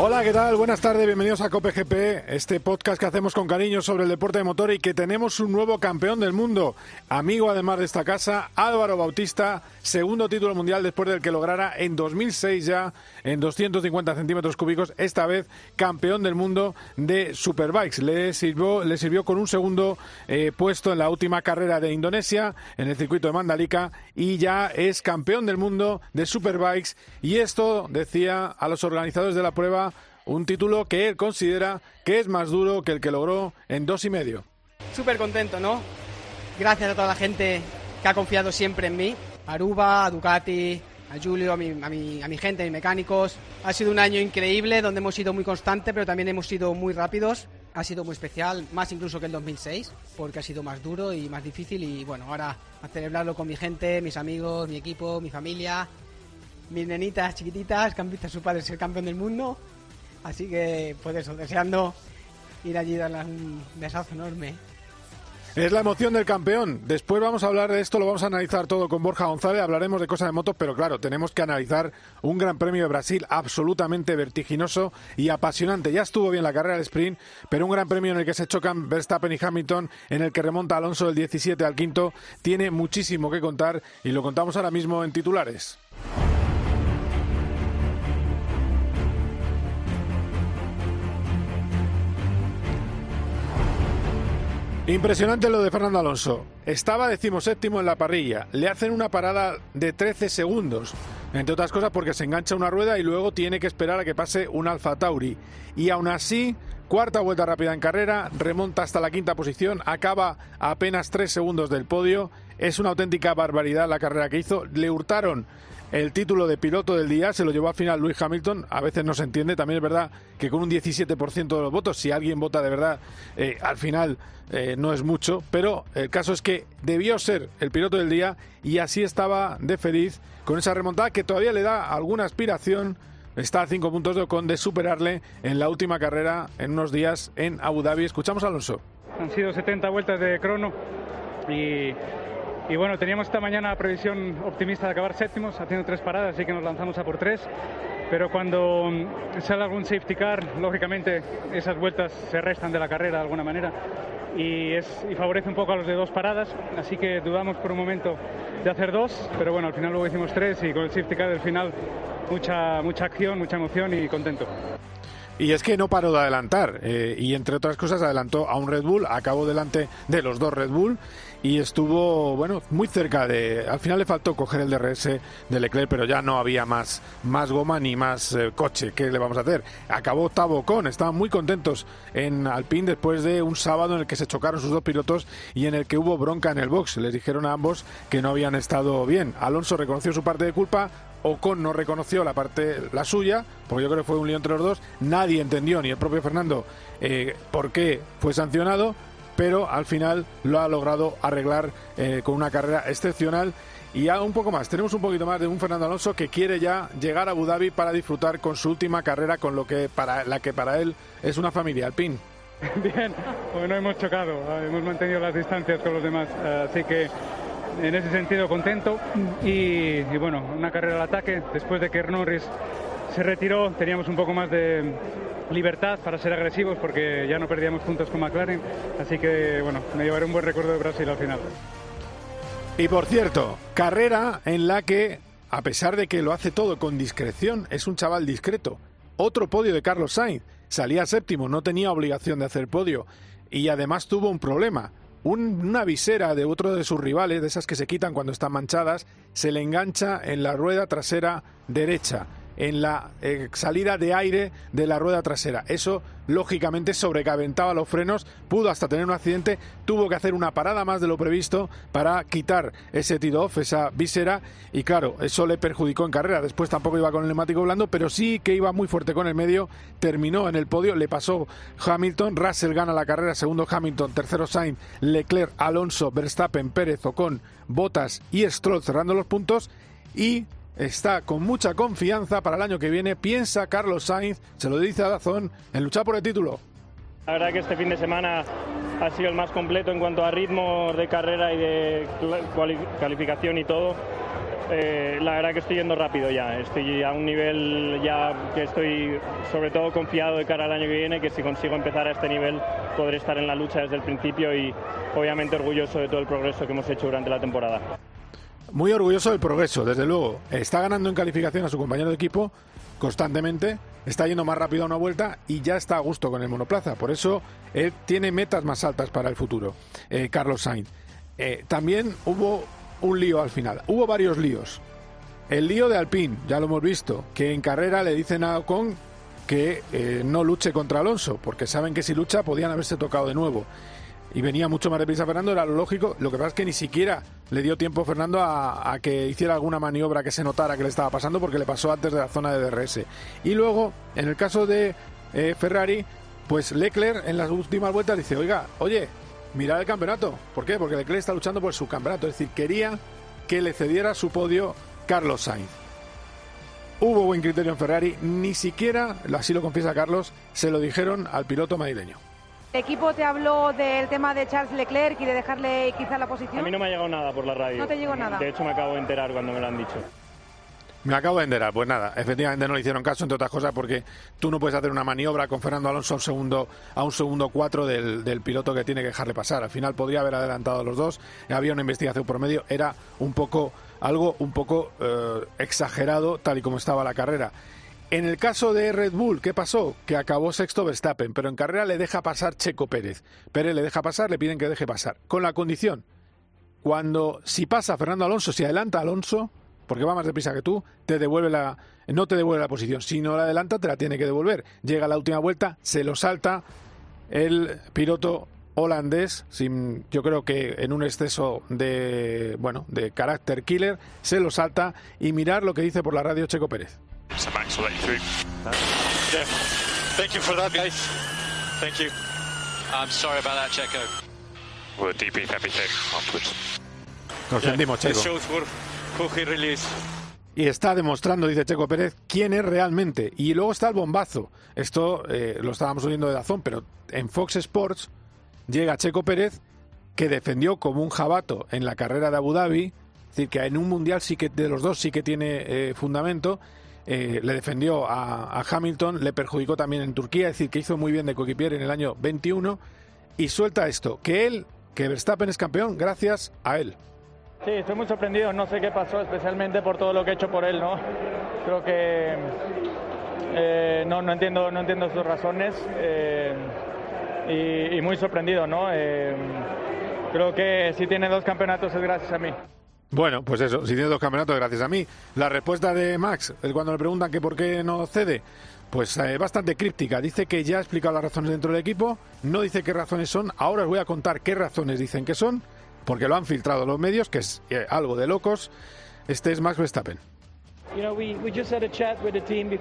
Hola, ¿qué tal? Buenas tardes, bienvenidos a Cope GP, este podcast que hacemos con cariño sobre el deporte de motor y que tenemos un nuevo campeón del mundo, amigo además de esta casa, Álvaro Bautista, segundo título mundial después del que lograra en 2006 ya en 250 centímetros cúbicos, esta vez campeón del mundo de Superbikes. Le sirvió, le sirvió con un segundo eh, puesto en la última carrera de Indonesia, en el circuito de Mandalika, y ya es campeón del mundo de Superbikes. Y esto decía a los organizadores de la prueba un título que él considera que es más duro que el que logró en dos y medio. Súper contento, ¿no? Gracias a toda la gente que ha confiado siempre en mí, a Aruba, a Ducati, a Julio, a mi, a, mi, a mi gente, a mis mecánicos. Ha sido un año increíble donde hemos sido muy constantes, pero también hemos sido muy rápidos. Ha sido muy especial, más incluso que el 2006, porque ha sido más duro y más difícil. Y bueno, ahora a celebrarlo con mi gente, mis amigos, mi equipo, mi familia, mis nenitas chiquititas que han visto a su padre ser campeón del mundo Así que, pues eso, deseando ir allí y darle un besazo enorme. Es la emoción del campeón. Después vamos a hablar de esto, lo vamos a analizar todo con Borja González, hablaremos de cosas de motos, pero claro, tenemos que analizar un Gran Premio de Brasil absolutamente vertiginoso y apasionante. Ya estuvo bien la carrera del sprint, pero un Gran Premio en el que se chocan Verstappen y Hamilton, en el que remonta Alonso del 17 al quinto, tiene muchísimo que contar y lo contamos ahora mismo en titulares. Impresionante lo de Fernando Alonso. Estaba decimoséptimo en la parrilla. Le hacen una parada de 13 segundos. Entre otras cosas porque se engancha una rueda y luego tiene que esperar a que pase un Alfa Tauri. Y aún así, cuarta vuelta rápida en carrera, remonta hasta la quinta posición, acaba apenas 3 segundos del podio. Es una auténtica barbaridad la carrera que hizo. Le hurtaron el título de piloto del día se lo llevó al final Luis Hamilton. A veces no se entiende. También es verdad que con un 17% de los votos, si alguien vota de verdad, eh, al final eh, no es mucho. Pero el caso es que debió ser el piloto del día y así estaba de feliz con esa remontada que todavía le da alguna aspiración. Está a cinco puntos de Ocon superarle en la última carrera en unos días en Abu Dhabi. Escuchamos Alonso. Han sido 70 vueltas de crono y y bueno, teníamos esta mañana previsión optimista de acabar séptimos, haciendo tres paradas, así que nos lanzamos a por tres. Pero cuando mm, sale algún safety car, lógicamente esas vueltas se restan de la carrera de alguna manera y, es, y favorece un poco a los de dos paradas. Así que dudamos por un momento de hacer dos, pero bueno, al final luego hicimos tres y con el safety car del final mucha, mucha acción, mucha emoción y contento. Y es que no paró de adelantar. Eh, y entre otras cosas adelantó a un Red Bull, acabó delante de los dos Red Bull y estuvo, bueno, muy cerca de... Al final le faltó coger el DRS de Leclerc, pero ya no había más, más goma ni más eh, coche. ¿Qué le vamos a hacer? Acabó octavo con, estaban muy contentos en Alpine después de un sábado en el que se chocaron sus dos pilotos y en el que hubo bronca en el box. Les dijeron a ambos que no habían estado bien. Alonso reconoció su parte de culpa, Ocon no reconoció la parte, la suya, porque yo creo que fue un lío entre los dos. Nadie entendió, ni el propio Fernando, eh, por qué fue sancionado, pero al final lo ha logrado arreglar eh, con una carrera excepcional. Y ya un poco más, tenemos un poquito más de un Fernando Alonso que quiere ya llegar a Abu Dhabi para disfrutar con su última carrera, con lo que para la que para él es una familia, Alpine. Bien, pues no hemos chocado, hemos mantenido las distancias con los demás, así que en ese sentido contento y, bueno, una carrera al ataque después de que Norris se retiró teníamos un poco más de libertad para ser agresivos porque ya no perdíamos puntos con McLaren así que bueno, me llevaré un buen recuerdo de Brasil al final. Y por cierto, carrera en la que a pesar de que lo hace todo con discreción, es un chaval discreto. Otro podio de Carlos Sainz. Salía séptimo, no tenía obligación de hacer podio. Y además tuvo un problema una visera de otro de sus rivales, de esas que se quitan cuando están manchadas, se le engancha en la rueda trasera derecha en la eh, salida de aire de la rueda trasera. Eso, lógicamente, sobrecaventaba los frenos, pudo hasta tener un accidente, tuvo que hacer una parada más de lo previsto para quitar ese tiro-off, esa visera, y claro, eso le perjudicó en carrera. Después tampoco iba con el neumático blando, pero sí que iba muy fuerte con el medio, terminó en el podio, le pasó Hamilton, Russell gana la carrera, segundo Hamilton, tercero Sainz, Leclerc, Alonso, Verstappen, Pérez, Ocon, Botas y Stroll cerrando los puntos, y está con mucha confianza para el año que viene. Piensa Carlos Sainz, se lo dice a Dazón, en luchar por el título. La verdad que este fin de semana ha sido el más completo en cuanto a ritmo de carrera y de calificación y todo. Eh, la verdad que estoy yendo rápido ya, estoy a un nivel ya que estoy sobre todo confiado de cara al año que viene, que si consigo empezar a este nivel podré estar en la lucha desde el principio y obviamente orgulloso de todo el progreso que hemos hecho durante la temporada. Muy orgulloso del progreso, desde luego. Está ganando en calificación a su compañero de equipo constantemente, está yendo más rápido a una vuelta y ya está a gusto con el monoplaza. Por eso él tiene metas más altas para el futuro, eh, Carlos Sainz. Eh, también hubo un lío al final. Hubo varios líos. El lío de Alpine, ya lo hemos visto, que en carrera le dicen a Ocon que eh, no luche contra Alonso, porque saben que si lucha podían haberse tocado de nuevo. Y venía mucho más deprisa Fernando, era lo lógico. Lo que pasa es que ni siquiera le dio tiempo Fernando a, que hiciera alguna maniobra que se notara que le estaba pasando, porque le pasó antes de la zona de DRS. Y luego, en el caso de eh, Ferrari, pues Leclerc en las últimas vueltas dice, oiga, oye, mirar el campeonato. ¿Por qué? Porque Leclerc está luchando por su campeonato. Es decir, quería que le cediera su podio Carlos Sainz. Hubo buen criterio en Ferrari, ni siquiera, así lo confiesa Carlos, se lo dijeron al piloto madrileño. ¿El equipo te habló del tema de Charles Leclerc y de dejarle quizá la posición? A mí no me ha llegado nada por la radio. No te llegó nada. De hecho, me acabo de enterar cuando me lo han dicho. Me acabo de enterar, pues nada, efectivamente no le hicieron caso, entre otras cosas, porque tú no puedes hacer una maniobra con Fernando Alonso a un segundo, a un segundo cuatro del, del piloto que tiene que dejarle pasar. Al final podría haber adelantado a los dos, había una investigación por medio, era un poco, algo un poco eh, exagerado tal y como estaba la carrera. En el caso de Red Bull, ¿qué pasó? Que acabó sexto Verstappen, pero en carrera le deja pasar Checo Pérez. Pérez le deja pasar, le piden que deje pasar. Con la condición, cuando si pasa Fernando Alonso, si adelanta Alonso, porque va más deprisa que tú, te devuelve la, no te devuelve la posición. Si no la adelanta, te la tiene que devolver. Llega la última vuelta, se lo salta el piloto holandés, sin, yo creo que en un exceso de, bueno, de carácter killer, se lo salta y mirar lo que dice por la radio Checo Pérez. Thank you for that, guys. Thank you. I'm sorry about that, Checo. We'll debrief everything afterwards. Nos sentimos, Checo. Y está demostrando, dice Checo Pérez, quién es realmente. Y luego está el bombazo. Esto eh, lo estábamos oyendo de Dazón, pero en Fox Sports llega Checo Pérez, que defendió como un jabato en la carrera de Abu Dhabi. Es decir, que en un mundial sí que de los dos sí que tiene eh, fundamento. Eh, le defendió a, Hamilton, le perjudicó también en Turquía, es decir, que hizo muy bien de coequipier en el año 21. Y suelta esto, que él, que Verstappen es campeón gracias a él. Sí, estoy muy sorprendido, no sé qué pasó, especialmente por todo lo que he hecho por él, ¿no? Creo que eh, no, no, entiendo, no entiendo sus razones eh, y, muy sorprendido, ¿no? Creo que si tiene dos campeonatos es gracias a mí. Bueno, pues eso, si tiene dos campeonatos gracias a mí. La respuesta de Max, cuando le preguntan que por qué no cede, pues bastante críptica. Dice que ya ha explicado las razones dentro del equipo, no dice qué razones son. Ahora os voy a contar qué razones dicen que son porque lo han filtrado los medios, que es eh, algo de locos. Este es Max Verstappen.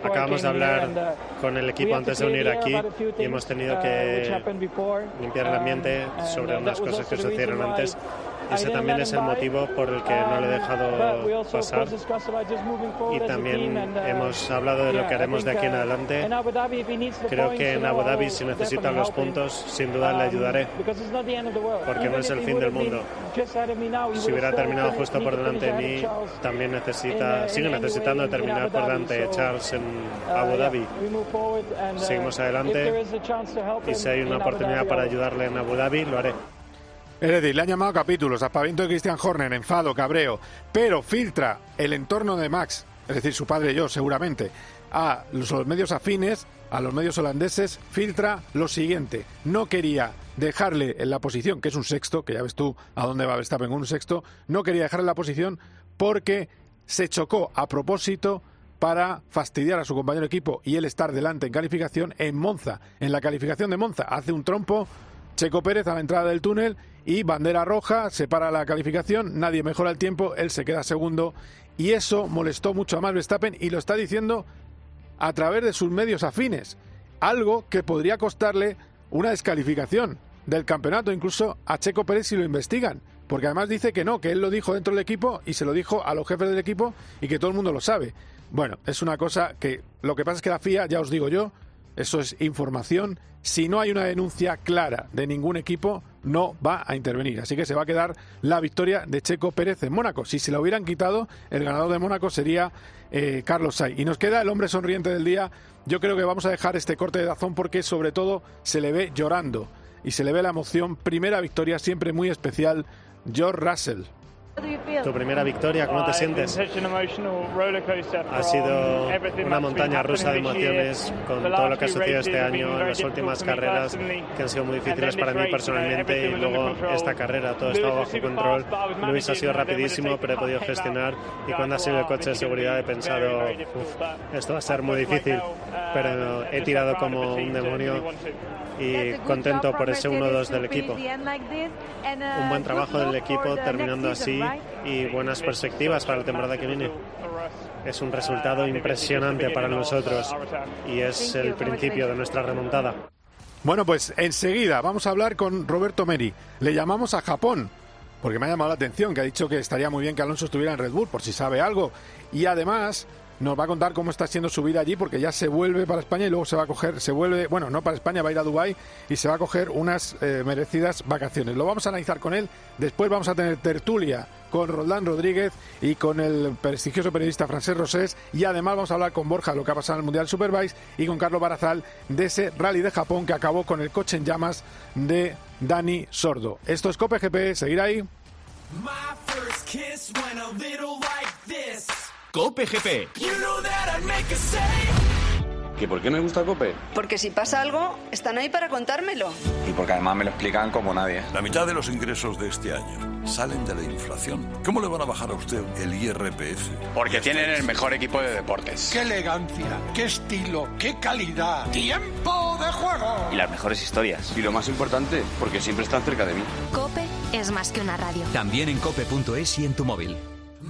Acabamos de hablar uh, con el equipo antes de venir aquí y hemos tenido uh, que limpiar el ambiente um, sobre unas cosas que sucedieron antes ese también es el motivo por el que no le he dejado pasar. Y también hemos hablado de lo que haremos de aquí en adelante. Creo que en Abu Dhabi, si necesitan los puntos, sin duda le ayudaré. Porque no es el fin del mundo. Si hubiera terminado justo por delante de mí, también necesita, sigue necesitando terminar por delante de Charles en Abu Dhabi. Seguimos adelante y si hay una oportunidad para ayudarle en Abu Dhabi, lo haré. Es decir, le han llamado capítulos, aspaviento de Christian Horner, enfado, cabreo, pero filtra el entorno de Max, es decir, su padre y yo seguramente, a los medios afines, a los medios holandeses, filtra lo siguiente. No quería dejarle en la posición, que es un sexto, que ya ves tú a dónde va Verstappen con un sexto, no quería dejarle en la posición porque se chocó a propósito para fastidiar a su compañero de equipo y él estar delante en calificación en Monza. En la calificación de Monza hace un trompo Checo Pérez a la entrada del túnel y bandera roja, se para la calificación, nadie mejora el tiempo, él se queda segundo y eso molestó mucho a Max Verstappen y lo está diciendo a través de sus medios afines, algo que podría costarle una descalificación del campeonato incluso a Checo Pérez si lo investigan, porque además dice que no, que él lo dijo dentro del equipo y se lo dijo a los jefes del equipo y que todo el mundo lo sabe. Bueno, es una cosa que lo que pasa es que la FIA, ya os digo yo, eso es información. Si no hay una denuncia clara de ningún equipo, no va a intervenir. Así que se va a quedar la victoria de Checo Pérez en Mónaco. Si se la hubieran quitado, el ganador de Mónaco sería eh, Carlos Sainz. Y nos queda el hombre sonriente del día. Yo creo que vamos a dejar este corte de Dazón porque sobre todo se le ve llorando y se le ve la emoción. Primera victoria siempre muy especial, George Russell. Tu primera victoria, ¿cómo te sientes? Ha sido una montaña rusa de emociones con todo lo que ha sucedido este año, en las últimas carreras que han sido muy difíciles para mí personalmente y luego esta carrera, todo estaba bajo control. Luis ha sido rapidísimo, pero he podido gestionar y cuando ha sido el coche de seguridad he pensado, esto va a ser muy difícil, pero he tirado como un demonio y contento por ese 1-2 del equipo. Un buen trabajo del equipo terminando así y buenas perspectivas para la temporada que viene. Es un resultado impresionante para nosotros y es el principio de nuestra remontada. Bueno, pues enseguida vamos a hablar con Roberto Meri. Le llamamos a Japón porque me ha llamado la atención que ha dicho que estaría muy bien que Alonso estuviera en Red Bull por si sabe algo. Y además nos va a contar cómo está siendo su vida allí, porque ya se vuelve para España y luego se va a coger, se vuelve, bueno, no para España, va a ir a Dubái y se va a coger unas eh, merecidas vacaciones. Lo vamos a analizar con él. Después vamos a tener tertulia con Roldán Rodríguez y con el prestigioso periodista Francés Rosés. Y además vamos a hablar con Borja de lo que ha pasado en el Mundial Superbike y con Carlos Barazal de ese rally de Japón que acabó con el coche en llamas de Dani Sordo. Esto es Cope GP, seguir ahí. Cope GP. ¿Que por qué me gusta Cope? Porque si pasa algo, están ahí para contármelo. Y porque además me lo explican como nadie. La mitad de los ingresos de este año salen de la inflación. ¿Cómo le van a bajar a usted el IRPF? Porque tienen el mejor equipo de deportes. ¡Qué elegancia! ¡Qué estilo! ¡Qué calidad! ¡Tiempo de juego! Y las mejores historias. Y lo más importante, porque siempre están cerca de mí. Cope es más que una radio. También en cope.es y en tu móvil.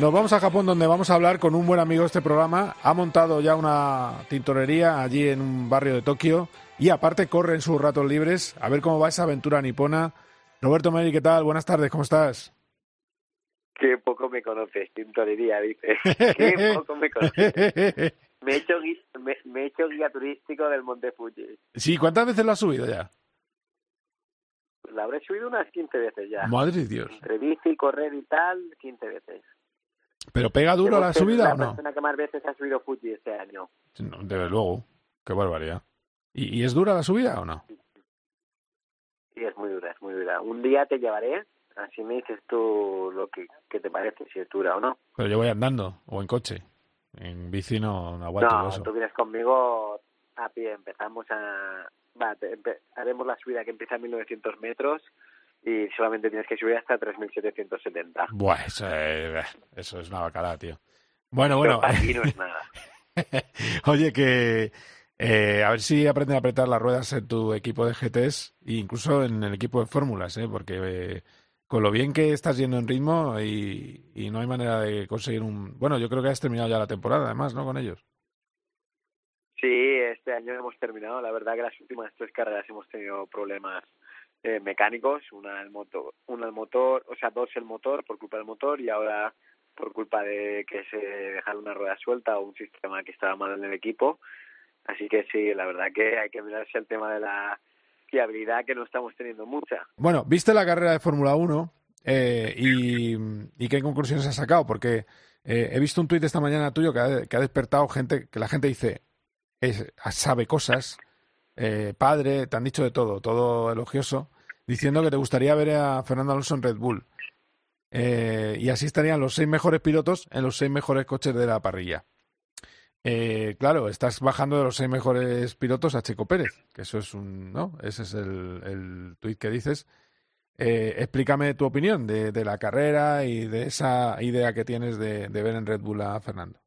Nos vamos a Japón donde vamos a hablar con un buen amigo de este programa. Ha montado ya una tintorería allí en un barrio de Tokio y aparte corre en sus ratos libres. A ver cómo va esa aventura nipona. Roberto Meri, ¿qué tal? Buenas tardes, ¿cómo estás? Qué poco me conoces, tintorería, dices. Qué poco me conoces. Me he, hecho guía, me, he hecho guía turístico del Monte Fuji. Sí, ¿cuántas veces lo has subido ya? La habré subido unas 15 veces ya. Madre de Dios. Entre bici, correr y tal, 15 veces. ¿Pero pega duro la subida o no? La persona que más veces ha subido Fuji este año. No, desde luego. Qué barbaridad. ¿Y, es dura la subida o no? Sí, es muy dura, es muy dura. Un día te llevaré, así me dices tú lo que, te parece, si es dura o no. Pero yo voy andando o en coche. En bici no, aguanto no, eso. tú vienes conmigo a pie. Empezamos a... Va, haremos la subida que empieza a 1900 metros y solamente tienes que subir hasta 3.770. Buah, eso es, eso es una bacala, tío. Bueno, bueno. aquí no es nada. Oye, que eh, a ver si aprenden a apretar las ruedas en tu equipo de GTs e incluso en el equipo de fórmulas, ¿eh? porque eh, con lo bien que estás yendo en ritmo y, y, no hay manera de conseguir un... Bueno, yo creo que has terminado ya la temporada, además, ¿no? Con ellos. Sí, este año hemos terminado. La verdad que las últimas tres carreras hemos tenido problemas eh, mecánicos, una el motor, una el motor, o sea, dos el motor por culpa del motor y ahora por culpa de que se dejara una rueda suelta o un sistema que estaba mal en el equipo Así que sí, la verdad que hay que mirarse el tema de la fiabilidad que no estamos teniendo mucha. Bueno, ¿viste la carrera de Fórmula 1 eh, y, qué conclusiones has sacado? Porque eh, he visto un tuit esta mañana tuyo que ha, despertado gente, que la gente dice, es, sabe cosas, eh, padre, te han dicho de todo, todo elogioso, diciendo que te gustaría ver a Fernando Alonso en Red Bull. y así estarían los seis mejores pilotos en los seis mejores coches de la parrilla. Eh, claro, estás bajando de los seis mejores pilotos a Checo Pérez, que eso es un, ¿no? Ese es el, el tuit que dices. Eh, explícame tu opinión de, la carrera y de esa idea que tienes de, ver en Red Bull a Fernando.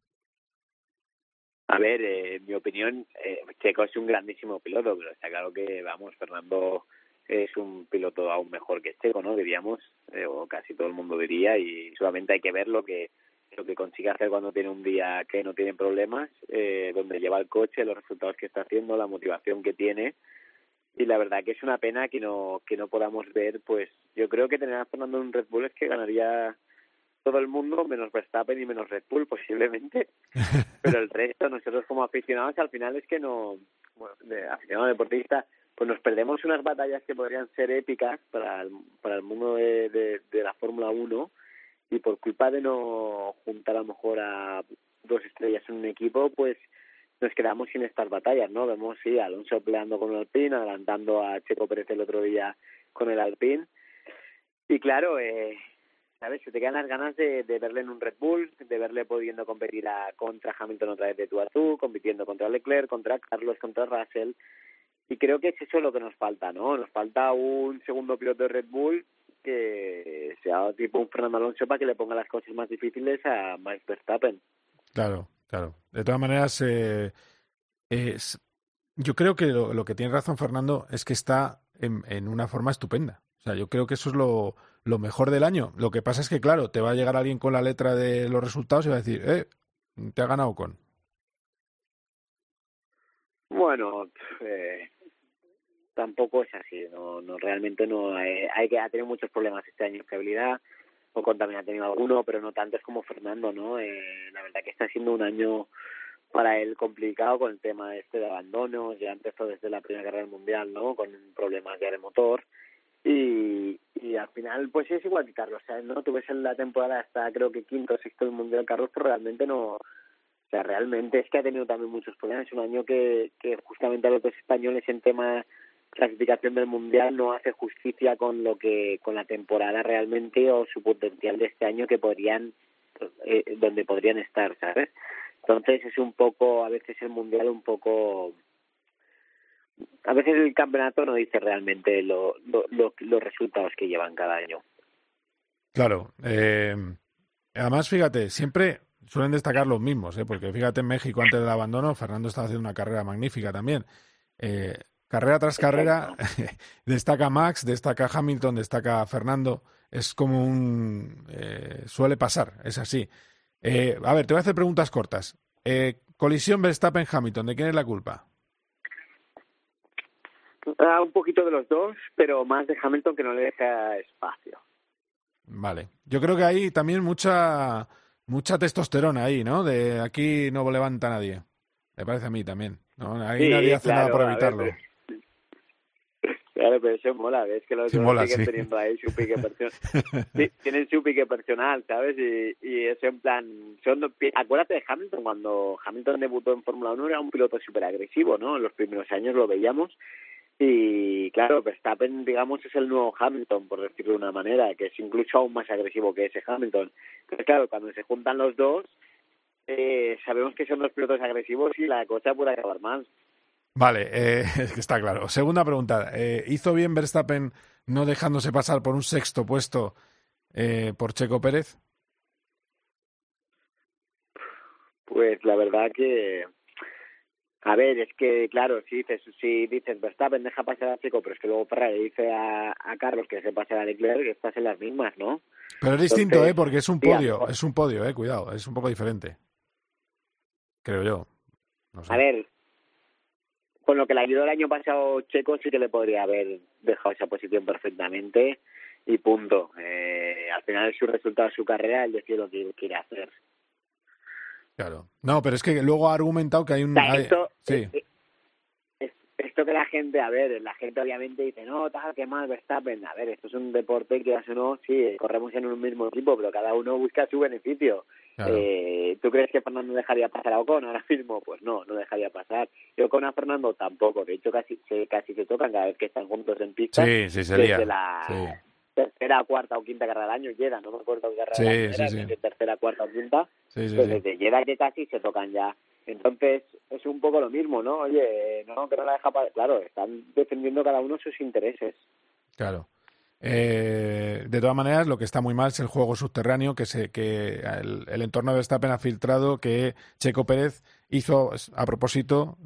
A ver, eh, mi opinión, eh, Checo es un grandísimo piloto, pero está claro que, vamos, Fernando es un piloto aún mejor que Checo, ¿no? Diríamos, eh, o casi todo el mundo diría, y solamente hay que ver lo que lo que consigue hacer cuando tiene un día que no tiene problemas, eh, donde lleva el coche, los resultados que está haciendo, la motivación que tiene, y la verdad que es una pena que no que no podamos ver, pues yo creo que tener a Fernando en Red Bull es que ganaría todo el mundo menos Verstappen y menos Red Bull posiblemente pero el resto nosotros como aficionados al final es que no bueno, de aficionado deportista pues nos perdemos unas batallas que podrían ser épicas para el, para el mundo de, de, de la Fórmula 1 y por culpa de no juntar a lo mejor a dos estrellas en un equipo pues nos quedamos sin estas batallas, ¿no? Vemos, sí, Alonso peleando con el Alpine, adelantando a Checo Pérez el otro día con el Alpine. Y claro, eh, ¿sabes? Se te quedan las ganas de, verle en un Red Bull, de verle pudiendo competir contra Hamilton otra vez de tú a tú, compitiendo contra Leclerc, contra Carlos, contra Russell. Y creo que es eso lo que nos falta, ¿no? Nos falta un segundo piloto de Red Bull que sea tipo un Fernando Alonso para que le ponga las cosas más difíciles a Max Verstappen. Claro, claro. De todas maneras, eh, es, yo creo que lo, lo, que tiene razón Fernando es que está en, en, una forma estupenda. O sea, yo creo que eso es lo, lo, mejor del año. Lo que pasa es que, claro, te va a llegar alguien con la letra de los resultados y va a decir, eh, te ha ganado con. Bueno, eh, tampoco es así. No, no realmente no. Hay, hay que ha tenido muchos problemas este año de fiabilidad o también ha tenido alguno, pero no tantos como Fernando, ¿no? Eh, la verdad que está siendo un año para él complicado con el tema este de abandonos, ya empezó desde la primera guerra mundial, ¿no? Con problemas de motor y, y al final pues es igual que Carlos, ¿sabes? ¿no? Tú en la temporada hasta creo que quinto o sexto del mundial Carlos, pero realmente no, o sea, realmente es que ha tenido también muchos problemas, es un año que, que justamente a los españoles en tema clasificación del mundial no hace justicia con lo que con la temporada realmente o su potencial de este año que podrían eh, donde podrían estar sabes entonces es un poco a veces el mundial un poco a veces el campeonato no dice realmente lo, lo, lo, los resultados que llevan cada año claro eh, además fíjate siempre suelen destacar los mismos ¿eh? porque fíjate en México antes del abandono Fernando estaba haciendo una carrera magnífica también eh, Carrera tras carrera destaca Max, destaca Hamilton, destaca Fernando. Es como un... Eh, suele pasar, es así. A ver, te voy a hacer preguntas cortas. Eh, colisión Verstappen-Hamilton, ¿de quién es la culpa? Uh, un poquito de los dos, pero más de Hamilton que no le deja espacio. Vale. Yo creo que hay también mucha mucha testosterona ahí, ¿no? De aquí no levanta nadie. Me parece a mí también. ¿no? Ahí sí, nadie hace claro, nada por evitarlo. Ver, Claro, pero eso mola, ves que los sí, dos mola, siguen sí. teniendo ahí su pique personal. tienen su pique personal, ¿sabes? Y, y eso en plan... Son, acuérdate de Hamilton, cuando Hamilton debutó en Fórmula 1 era un piloto súper agresivo, ¿no? En los primeros años lo veíamos. Y claro, Verstappen, digamos, es el nuevo Hamilton, por decirlo de una manera, que es incluso aún más agresivo que ese Hamilton. Entonces, claro, cuando se juntan los dos, eh, sabemos que son los pilotos agresivos y la cosa puede acabar mal. Vale, eh, está claro. Segunda pregunta. Eh, ¿Hizo bien Verstappen no dejándose pasar por un sexto puesto eh, por Checo Pérez? Pues la verdad que... A ver, es que, claro, si dices, si dices Verstappen deja pasar a Checo, pero es que luego Ferrari dice a, a Carlos que se pase a Leclerc, que estás en las mismas, ¿no? Pero es distinto, Entonces, ¿eh? Porque es un podio, es un podio, ¿eh? Cuidado, es un poco diferente. Creo yo. No sé. A ver, con lo que le ayudó el año pasado Checo sí que le podría haber dejado esa posición perfectamente y punto. Eh, al final es su resultado su carrera, él decide lo que quiere hacer. Claro. No, pero es que luego ha argumentado que hay un... O sea, esto, hay... sí. es, esto que la gente, a ver, la gente obviamente dice, no, tal, qué mal Verstappen. A ver, esto es un deporte que hace no, sí, corremos en un mismo equipo, pero cada uno busca su beneficio. Claro. Eh, ¿Tú crees que Fernando dejaría pasar a Ocon ahora mismo? Pues no, no dejaría pasar. Y Ocon a Fernando tampoco. De hecho, casi se, casi se tocan cada vez que están juntos en pista. Sí, sí, sería. Desde la sí. Tercera, cuarta o quinta carrera del año, Lleda, no me acuerdo qué carrera sí, era, sí, sí. desde tercera, cuarta o quinta. Pues desde que casi se tocan ya. Entonces, es un poco lo mismo, ¿no? Oye, no, que no la deja pasar. Claro, están defendiendo cada uno sus intereses. Claro. Eh, de todas maneras, lo que está muy mal es el juego subterráneo, que, se, que el, el entorno de Verstappen ha filtrado que Checo Pérez hizo, a propósito,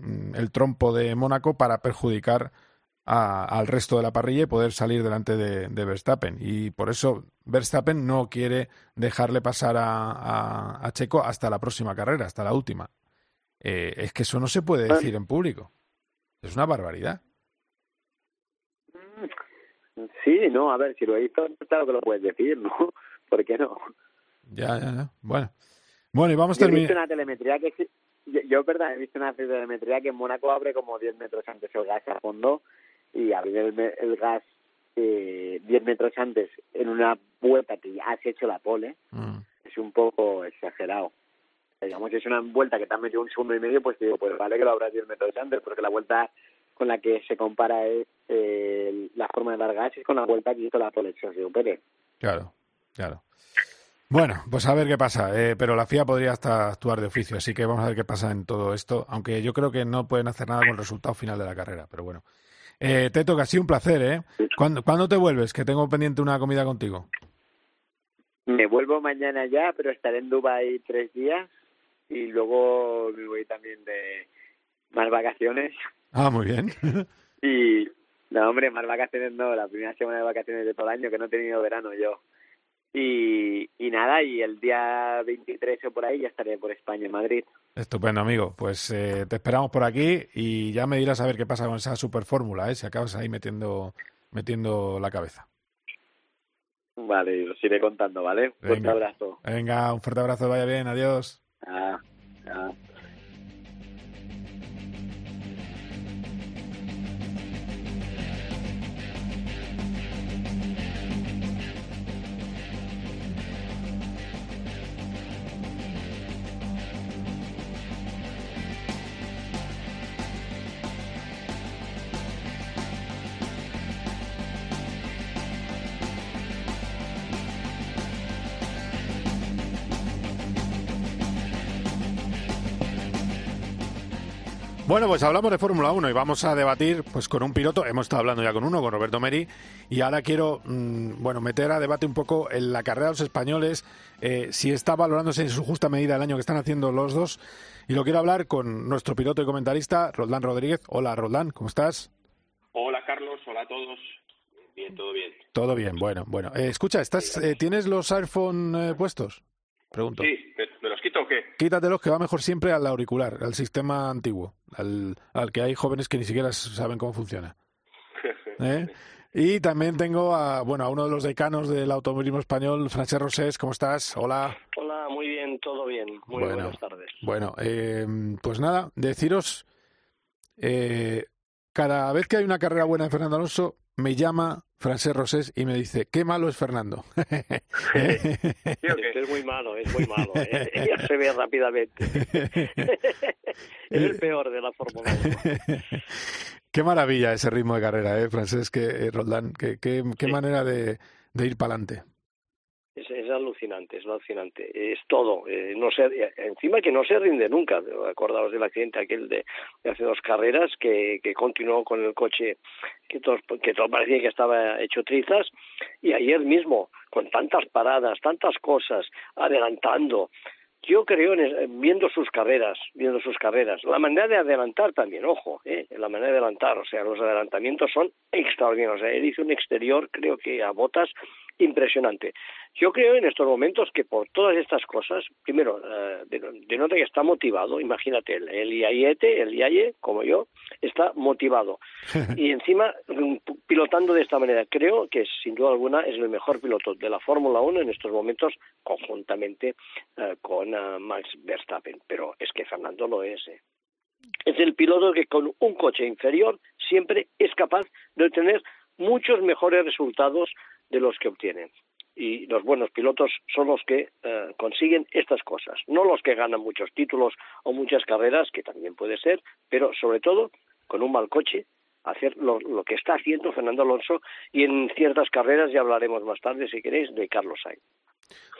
mm, el trompo de Mónaco para perjudicar al resto de la parrilla y poder salir delante de, Verstappen. Y por eso Verstappen no quiere dejarle pasar a, Checo hasta la próxima carrera, hasta la última. Eh, es que eso no se puede decir en público. Es una barbaridad. Sí, no, a ver, si lo he visto, claro que lo puedes decir, ¿no? ¿Por qué no? Ya, ya, ya. Bueno. Bueno, y vamos a terminar. He visto una telemetría que. Yo, verdad, he visto una telemetría que en Mónaco abre como 10 metros antes el gas a fondo y abrir el, gas eh, 10 metros antes en una vuelta que ya has hecho la pole mm. es un poco exagerado. Digamos, es una vuelta que te has metido un segundo y medio, pues digo, pues vale que lo abras 10 metros antes, porque la vuelta con la que se compara es eh, la forma de dar gas es con la vuelta que hizo la pole Sergio Pérez. Claro, claro. Bueno, pues a ver qué pasa. Eh, pero la FIA podría hasta actuar de oficio, así que vamos a ver qué pasa en todo esto. Aunque yo creo que no pueden hacer nada con el resultado final de la carrera, pero bueno. Eh, Teto, que ha sido un placer, ¿eh? ¿Cuándo, ¿Cuándo te vuelves? Que tengo pendiente una comida contigo. Me vuelvo mañana ya, pero estaré en Dubai tres días y luego me voy también de más vacaciones. Ah, muy bien. y no, hombre, más vacaciones no, la primera semana de vacaciones de todo el año que no he tenido verano yo. Y, y nada, y el día 23 o por ahí ya estaré por España, en Madrid. Estupendo, amigo. Pues eh, te esperamos por aquí y ya me dirás a ver qué pasa con esa super fórmula, ¿eh? si acabas ahí metiendo, metiendo la cabeza. Vale, os iré contando, ¿vale? Un fuerte abrazo. Venga, un fuerte abrazo, vaya bien, adiós. Ah, ah. Bueno, pues hablamos de Fórmula 1 y vamos a debatir pues con un piloto, hemos estado hablando ya con uno, con Roberto Meri, y ahora quiero mm, bueno meter a debate un poco en la carrera de los españoles, eh, si está valorándose en su justa medida el año que están haciendo los dos, y lo quiero hablar con nuestro piloto y comentarista, Roldán Rodríguez. Hola Roldán, ¿cómo estás? Hola Carlos, hola a todos. Bien, todo bien. Todo bien, bueno, bueno. Eh, escucha, ¿estás, eh, ¿tienes los iPhone puestos? Pregunto. Sí, ¿me los quito o qué? Quítatelos que va mejor siempre al auricular, al sistema antiguo, al, al que hay jóvenes que ni siquiera saben cómo funciona. ¿Eh? Y también tengo a, bueno, a uno de los decanos del automovilismo español, Francesc Rosés. ¿Cómo estás? Hola. Hola, muy bien, todo bien. Muy buenas tardes. Bueno, eh, pues nada, deciros, eh, cada vez que hay una carrera buena de Fernando Alonso, me llama Francés Rosés y me dice, qué malo es Fernando. es muy malo, es muy malo. ¿eh? Ya se ve rápidamente. es el peor de la Fórmula 1. Qué maravilla ese ritmo de carrera, ¿eh, Francés? Que, eh, Roldán, qué, qué, qué manera de, de ir para adelante. Es, alucinante, es alucinante. Es todo. Eh, no sé, encima que no se rinde nunca. Acordaos del accidente aquel de, hace dos carreras que, que continuó con el coche que todo, que todo parecía que estaba hecho trizas. Y ayer mismo, con tantas paradas, tantas cosas, adelantando. Yo creo, en, viendo sus carreras, viendo sus carreras, la manera de adelantar también, ojo, eh, la manera de adelantar, o sea, los adelantamientos son extraordinarios. O sea, él hizo un exterior, creo que a botas, impresionante. Yo creo en estos momentos que por todas estas cosas, primero, eh, denota que está motivado, imagínate, el, el IAIETE, el IAIE, como yo, está motivado. y encima, pilotando de esta manera, creo que sin duda alguna es el mejor piloto de la Fórmula 1 en estos momentos, conjuntamente eh, con uh, Max Verstappen. Pero es que Fernando lo es. Eh. Es el piloto que con un coche inferior siempre es capaz de obtener muchos mejores resultados de los que obtienen. Y los buenos pilotos son los que eh, consiguen estas cosas, no los que ganan muchos títulos o muchas carreras, que también puede ser, pero sobre todo con un mal coche, hacer lo, que está haciendo Fernando Alonso y en ciertas carreras, ya hablaremos más tarde, si queréis, de Carlos Sainz.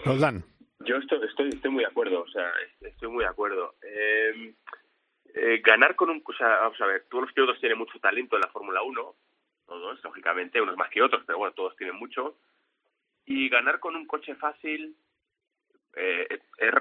Roldán. Yo estoy, estoy, estoy muy de acuerdo, o sea, estoy muy de acuerdo. Eh, eh, ganar con un... O sea, vamos a ver, todos los pilotos tienen mucho talento en la Fórmula 1, todos, lógicamente, unos más que otros, pero bueno, todos tienen mucho. Y ganar con un coche fácil eh, es,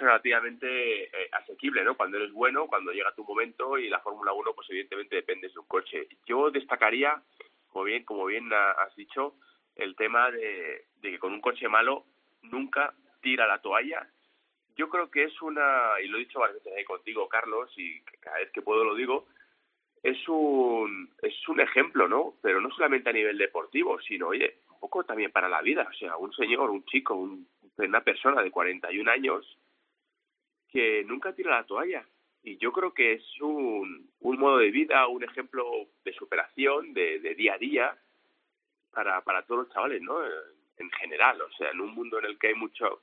relativamente eh, asequible, ¿no? Cuando eres bueno, cuando llega tu momento y la Fórmula 1, pues evidentemente depende de un coche. Yo destacaría, como bien, como bien has dicho, el tema de, de que con un coche malo nunca tira la toalla. Yo creo que es una, y lo he dicho varias veces ahí contigo, Carlos, y cada vez que puedo lo digo, es un, es un ejemplo, ¿no? Pero no solamente a nivel deportivo, sino, oye, un poco también para la vida. O sea, un señor, un chico, un, una persona de 41 años que nunca tira la toalla. Y yo creo que es un, un modo de vida, un ejemplo de superación, de, de día a día, para, para todos los chavales, ¿no? En general, o sea, en un mundo en el que hay mucho,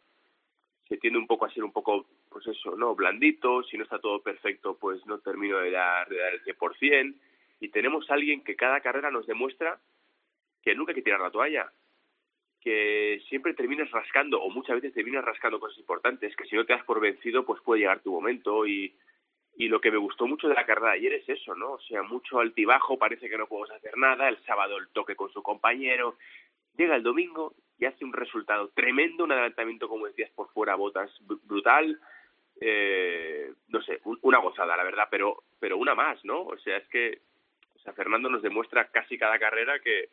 se tiende un poco a ser un poco, pues eso, ¿no? Blandito, si no está todo perfecto, pues no termino de dar, de dar el 100%, y tenemos a alguien que cada carrera nos demuestra que nunca hay que tirar la toalla, que siempre terminas rascando, o muchas veces terminas rascando cosas importantes, que si no te das por vencido, pues puede llegar tu momento, y, y lo que me gustó mucho de la carrera de ayer es eso, ¿no? O sea, mucho altibajo, parece que no podemos hacer nada, el sábado el toque con su compañero, llega el domingo y hace un resultado tremendo, un adelantamiento, como decías, por fuera, botas brutal, eh, no sé, una gozada, la verdad, pero, pero una más, ¿no? O sea, es que o sea, Fernando nos demuestra casi cada carrera que,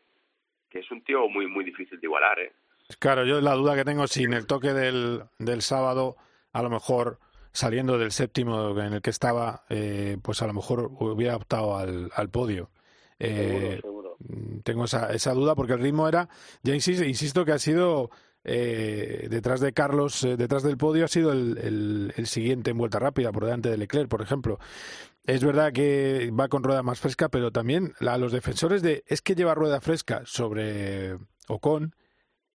que es un tío muy, muy difícil de igualar, ¿eh? Claro, yo la duda que tengo, si en el toque del, del sábado, a lo mejor saliendo del séptimo en el que estaba, eh, pues a lo mejor hubiera optado al, al podio. Eh, Mm, tengo esa, esa duda porque el ritmo era, ya insisto, insisto que ha sido eh, detrás de Carlos, eh, detrás del podio, ha sido el, siguiente en vuelta rápida, por delante de Leclerc, por ejemplo. Es verdad que va con rueda más fresca, pero también a los defensores de es que lleva rueda fresca sobre Ocon,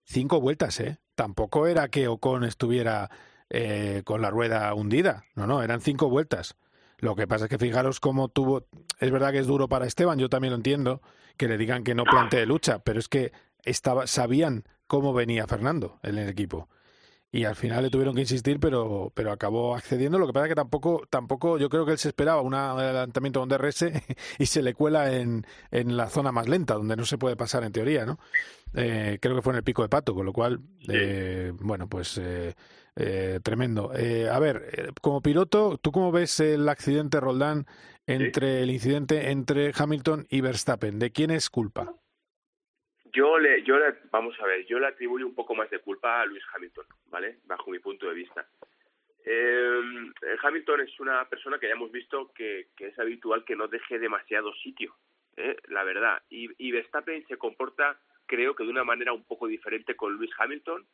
cinco vueltas, ¿eh? Tampoco era que Ocon estuviera eh, con la rueda hundida, no, no, eran cinco vueltas. Lo que pasa es que fijaros cómo tuvo. Es verdad que es duro para Esteban, yo también lo entiendo, que le digan que no plantee lucha, pero es que estaba, sabían cómo venía Fernando en el equipo. Y al final le tuvieron que insistir, pero, pero acabó accediendo. Lo que pasa es que tampoco, tampoco yo creo que él se esperaba un adelantamiento con DRS y se le cuela en, en la zona más lenta, donde no se puede pasar en teoría, ¿no? Eh, creo que fue en el pico de pato, con lo cual, eh, bueno, pues eh, eh, tremendo. Eh, a ver, eh, como piloto, ¿tú cómo ves el accidente Roldán entre el incidente entre Hamilton y Verstappen? ¿De quién es culpa? Yo le, yo le, vamos a ver, yo le atribuyo un poco más de culpa a Luis Hamilton, ¿vale? Bajo mi punto de vista. Eh, Hamilton es una persona que ya hemos visto que, que es habitual que no deje demasiado sitio, ¿eh? la verdad. Y, y Verstappen se comporta, creo que de una manera un poco diferente con Luis Hamilton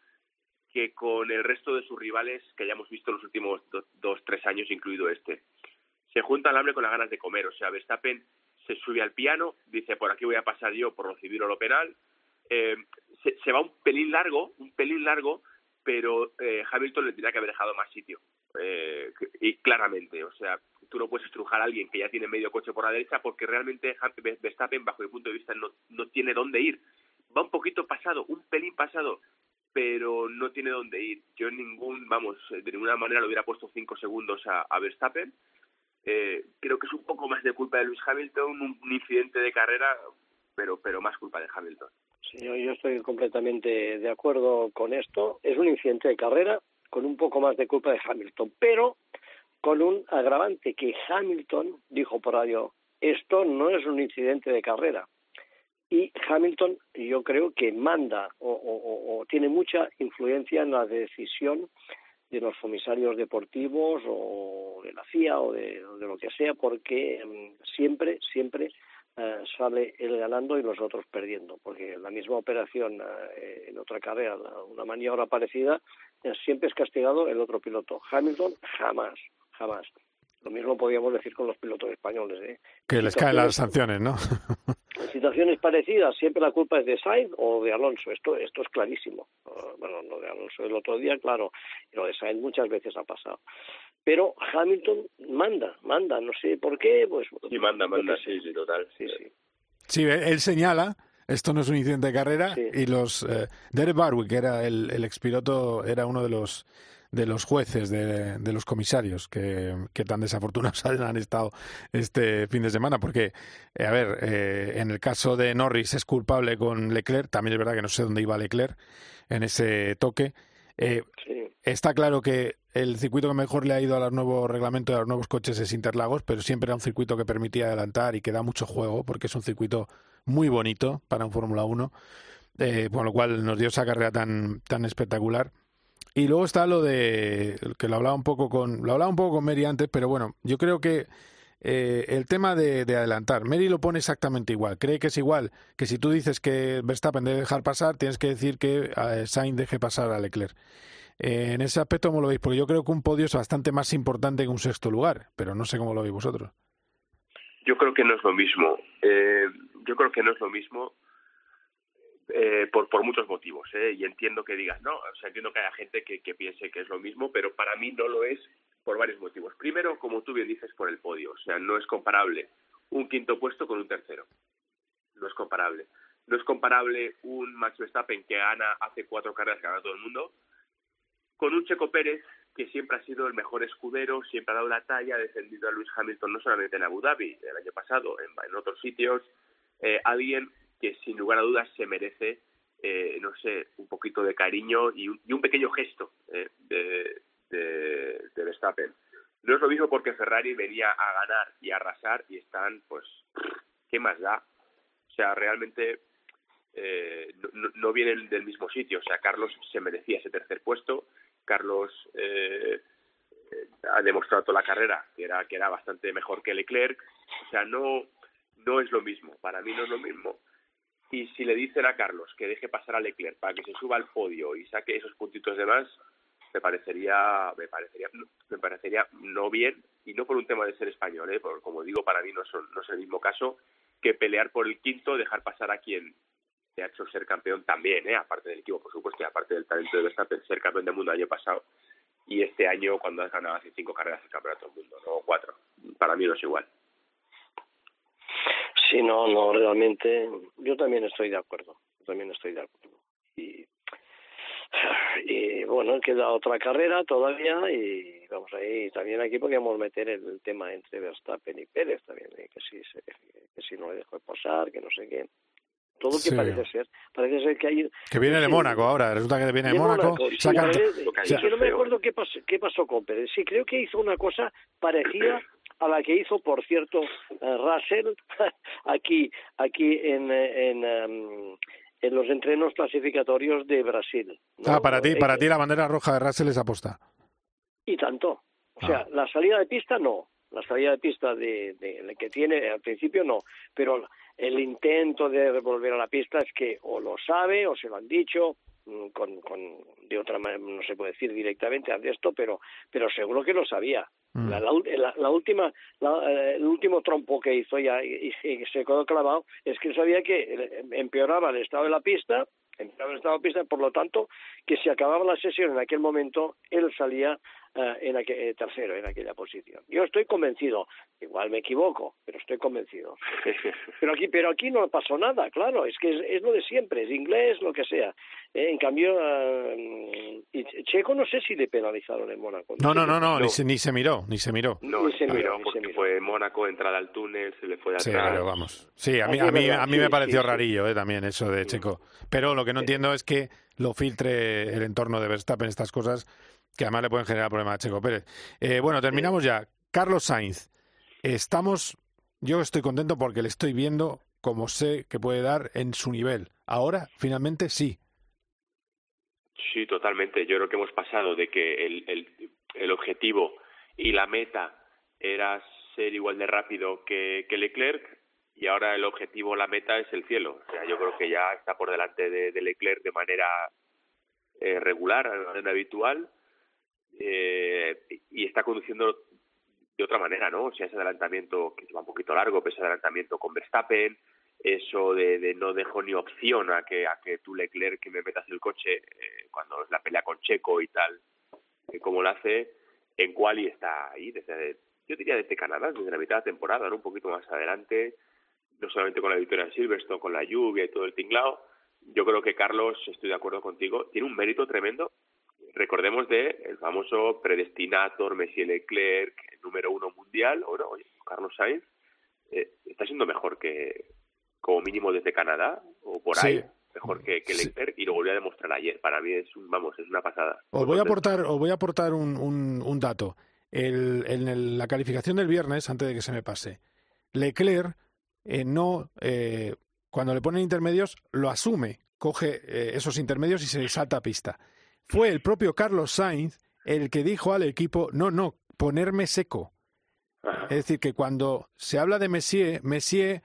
que con el resto de sus rivales que ya hemos visto los últimos do, dos, tres años, incluido este. Se junta el hambre con las ganas de comer. O sea, Verstappen se sube al piano, dice, por aquí voy a pasar yo por o lo penal. Eh, se, va un pelín largo, un pelín largo, pero eh, Hamilton le tendría que haber dejado más sitio. Eh, y claramente, o sea, tú no puedes estrujar a alguien que ya tiene medio coche por la derecha porque realmente Verstappen, bajo mi punto de vista, no, no tiene dónde ir. Va un poquito pasado, un pelín pasado pero no tiene dónde ir. Yo en ningún, vamos, de ninguna manera le hubiera puesto cinco segundos a Verstappen. Eh, creo que es un poco más de culpa de Luis Hamilton, un, un, incidente de carrera, pero, pero más culpa de Hamilton. Sí, yo, estoy completamente de acuerdo con esto. Es un incidente de carrera con un poco más de culpa de Hamilton, pero con un agravante que Hamilton dijo por radio, esto no es un incidente de carrera, y Hamilton yo creo que manda o, o, o, tiene mucha influencia en la decisión de los comisarios deportivos o de la FIA o de, de lo que sea porque um, siempre siempre uh, sale él ganando y los otros perdiendo porque la misma operación uh, en otra carrera una maniobra parecida uh, siempre es castigado el otro piloto Hamilton jamás jamás lo mismo podríamos decir con los pilotos españoles. ¿eh? Que les caen las sanciones, ¿no? en situaciones parecidas, siempre la culpa es de Sainz o de Alonso. Esto, esto es clarísimo. Uh, bueno, lo de Alonso el otro día, claro, y lo de Sainz muchas veces ha pasado. Pero Hamilton manda, manda, no sé por qué. Pues, sí, manda, manda, sí, sí, total. Sí, sí. Sí, él señala esto no es un incidente de carrera sí. y los eh, Derek Barwick era el, el expiloto era uno de los de los jueces, de, de los comisarios, que, que, tan desafortunados han estado este fin de semana, porque, eh, a ver, eh, en el caso de Norris es culpable con Leclerc, también es verdad que no sé dónde iba Leclerc en ese toque. Eh, Está claro que el circuito que mejor le ha ido a los nuevos reglamentos de los nuevos coches es Interlagos, pero siempre era un circuito que permitía adelantar y que da mucho juego, porque es un circuito muy bonito para un Fórmula 1, eh, por lo cual nos dio esa carrera tan, tan espectacular. Y luego está lo de que lo hablaba un poco con lo hablaba un poco con Mary antes, pero bueno, yo creo que eh, el tema de, adelantar, Mary lo pone exactamente igual. Cree que es igual que si tú dices que Verstappen debe dejar pasar, tienes que decir que eh, Sainz deje pasar a Leclerc. Eh, en ese aspecto, ¿cómo lo veis? Porque yo creo que un podio es bastante más importante que un sexto lugar, pero no sé cómo lo veis vosotros. Yo creo que no es lo mismo. yo creo que no es lo mismo eh, por, por muchos motivos, ¿eh? y entiendo que digas, no, o sea, entiendo que haya gente que, que piense que es lo mismo, pero para mí no lo es por varios motivos. Primero, como tú bien dices, por el podio, o sea, no es comparable un quinto puesto con un tercero, no es comparable. No es comparable un Max Verstappen que gana hace cuatro carreras que gana todo el mundo, con un Checo Pérez que siempre ha sido el mejor escudero, siempre ha dado la talla, ha defendido a Luis Hamilton no solamente en Abu Dhabi el año pasado, en, en otros sitios, eh, alguien que sin lugar a dudas se merece, eh, no sé, un poquito de cariño y un, y un pequeño gesto eh, de, de, de, Verstappen. No es lo mismo porque Ferrari venía a ganar y a arrasar y están, pues, ¿qué más da? O sea, realmente eh, no, no, vienen del mismo sitio. O sea, Carlos se merecía ese tercer puesto. Carlos eh, ha demostrado toda la carrera que era, que era bastante mejor que Leclerc. O sea, no, no es lo mismo. Para mí no es lo mismo. Y si le dicen a Carlos que deje pasar a Leclerc para que se suba al podio y saque esos puntitos de más, me parecería, me parecería, me parecería no bien y no por un tema de ser español, ¿eh? Por, como digo, para mí no, no es el mismo caso que pelear por el quinto, dejar pasar a quien te ha hecho ser campeón también, ¿eh? aparte del equipo, por supuesto, y aparte del talento de Verstappen, ser campeón del mundo el año pasado y este año cuando has ganado hace cinco carreras el campeonato del mundo, no cuatro. Para mí no es igual. Sí, no, no, realmente yo también estoy de acuerdo, también estoy de acuerdo. Y, y bueno, queda otra carrera todavía y vamos ahí, también aquí podríamos meter el, tema entre Verstappen y Pérez también, ¿eh? que si, que si no le dejó pasar, que no sé qué. Todo que parece ser, parece ser que hay... Que viene de Mónaco ahora, resulta que viene de, Mónaco. Sí, no me acuerdo qué pasó, qué pasó con Pérez. Sí, creo que hizo una cosa parecida a la que hizo, por cierto, eh, Russell aquí, aquí en, en, em, en los entrenos clasificatorios de Brasil. Ah, para ti, para ti la bandera roja de Russell es aposta. Y tanto. O sea, ah. la salida de pista no. La salida de pista de, de, que tiene al principio no, pero el intento de volver a la pista es que o lo sabe o se lo han dicho mm, con, con de otra manera no se puede decir directamente de esto pero pero seguro que lo sabía Mm. La, la, la, última, eh, el último trompo que hizo ya y, y, se quedó clavado es que sabía que eh, empeoraba el estado de la pista, empeoraba el estado de la pista, por lo tanto, que si acababa la sesión en aquel momento, él salía en aquel, eh, tercero en aquella posición. Yo estoy convencido, igual me equivoco, pero estoy convencido. pero aquí, pero aquí no pasó nada, claro, es que es, es lo de siempre, es inglés, lo que sea. Eh, en cambio, uh, Checo no sé si le penalizaron en Mónaco. No, no, no, no, Ni, se, ni se miró, ni se miró. No, ni se miró, porque se miró. fue Mónaco, entrada al túnel, se le fue atrás. Sí, pero vamos. Sí, a mí, a mí, a mí me pareció sí, rarillo eh, también eso de Checo. Pero lo que no entiendo es que lo filtre el entorno de Verstappen, estas cosas que además le pueden generar problemas a Checo Pérez. Eh, bueno, terminamos ya. Carlos Sainz, estamos, yo estoy contento porque le estoy viendo como sé que puede dar en su nivel. Ahora, finalmente, sí. Sí, totalmente. Yo creo que hemos pasado de que el, el, el objetivo y la meta era ser igual de rápido que, que Leclerc y ahora el objetivo, la meta es el cielo. O sea, yo creo que ya está por delante de, de Leclerc de manera eh, regular, de manera habitual eh, y está conduciendo de otra manera, ¿no? O sea, ese adelantamiento que va un poquito largo, pero ese adelantamiento con Verstappen, eso de, de no dejo ni opción a que a que tú Leclerc que me metas el coche eh, cuando es la pelea con Checo y tal, eh, como lo hace, en y está ahí desde, yo diría desde Canadá, desde la mitad de la temporada, ¿no? Un poquito más adelante, no solamente con la victoria en Silverstone, con la lluvia y todo el tinglao, yo creo que Carlos, estoy de acuerdo contigo, tiene un mérito tremendo recordemos de el famoso predestinator Messier Leclerc, número uno mundial, ahora Carlos Sainz, eh, está siendo mejor que, como mínimo desde Canadá, o por ahí, mejor que, que Leclerc, y lo volvió a demostrar ayer. Para mí es, un, vamos, es una pasada. Os voy a aportar, os voy a aportar un, un, dato. El, en la calificación del viernes, antes de que se me pase, Leclerc eh, no, eh, cuando le ponen intermedios, lo asume, coge eh, esos intermedios y se salta a pista. Fue el propio Carlos Sainz el que dijo al equipo, no, no, ponerme seco. Es decir, que cuando se habla de Messier, Messier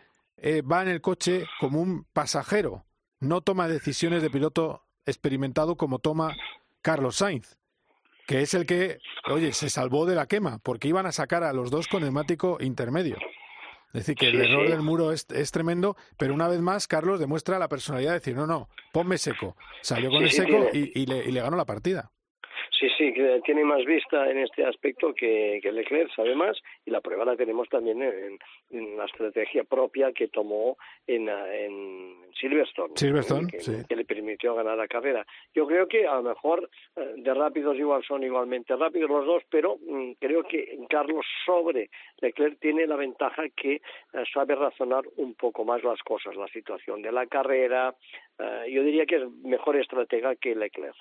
va en el coche como un pasajero, no toma decisiones de piloto experimentado como toma Carlos Sainz, que es el que, oye, se salvó de la quema, porque iban a sacar a los dos con neumático intermedio. Es decir, que el error del muro es, es, tremendo, pero una vez más Carlos demuestra la personalidad de decir, no, no, ponme seco. Salió con el seco y, le, y le ganó la partida. Sí, sí, que tiene más vista en este aspecto que, que Leclerc, sabe más, y la prueba la tenemos también en, la estrategia propia que tomó en, en Silverstone, Silverstone que, le permitió ganar la carrera. Yo creo que a lo mejor eh, de rápidos igual son igualmente rápidos los dos, pero mm, creo que Carlos sobre Leclerc tiene la ventaja que eh, sabe razonar un poco más las cosas, la situación de la carrera. Eh, yo diría que es mejor estratega que Leclerc.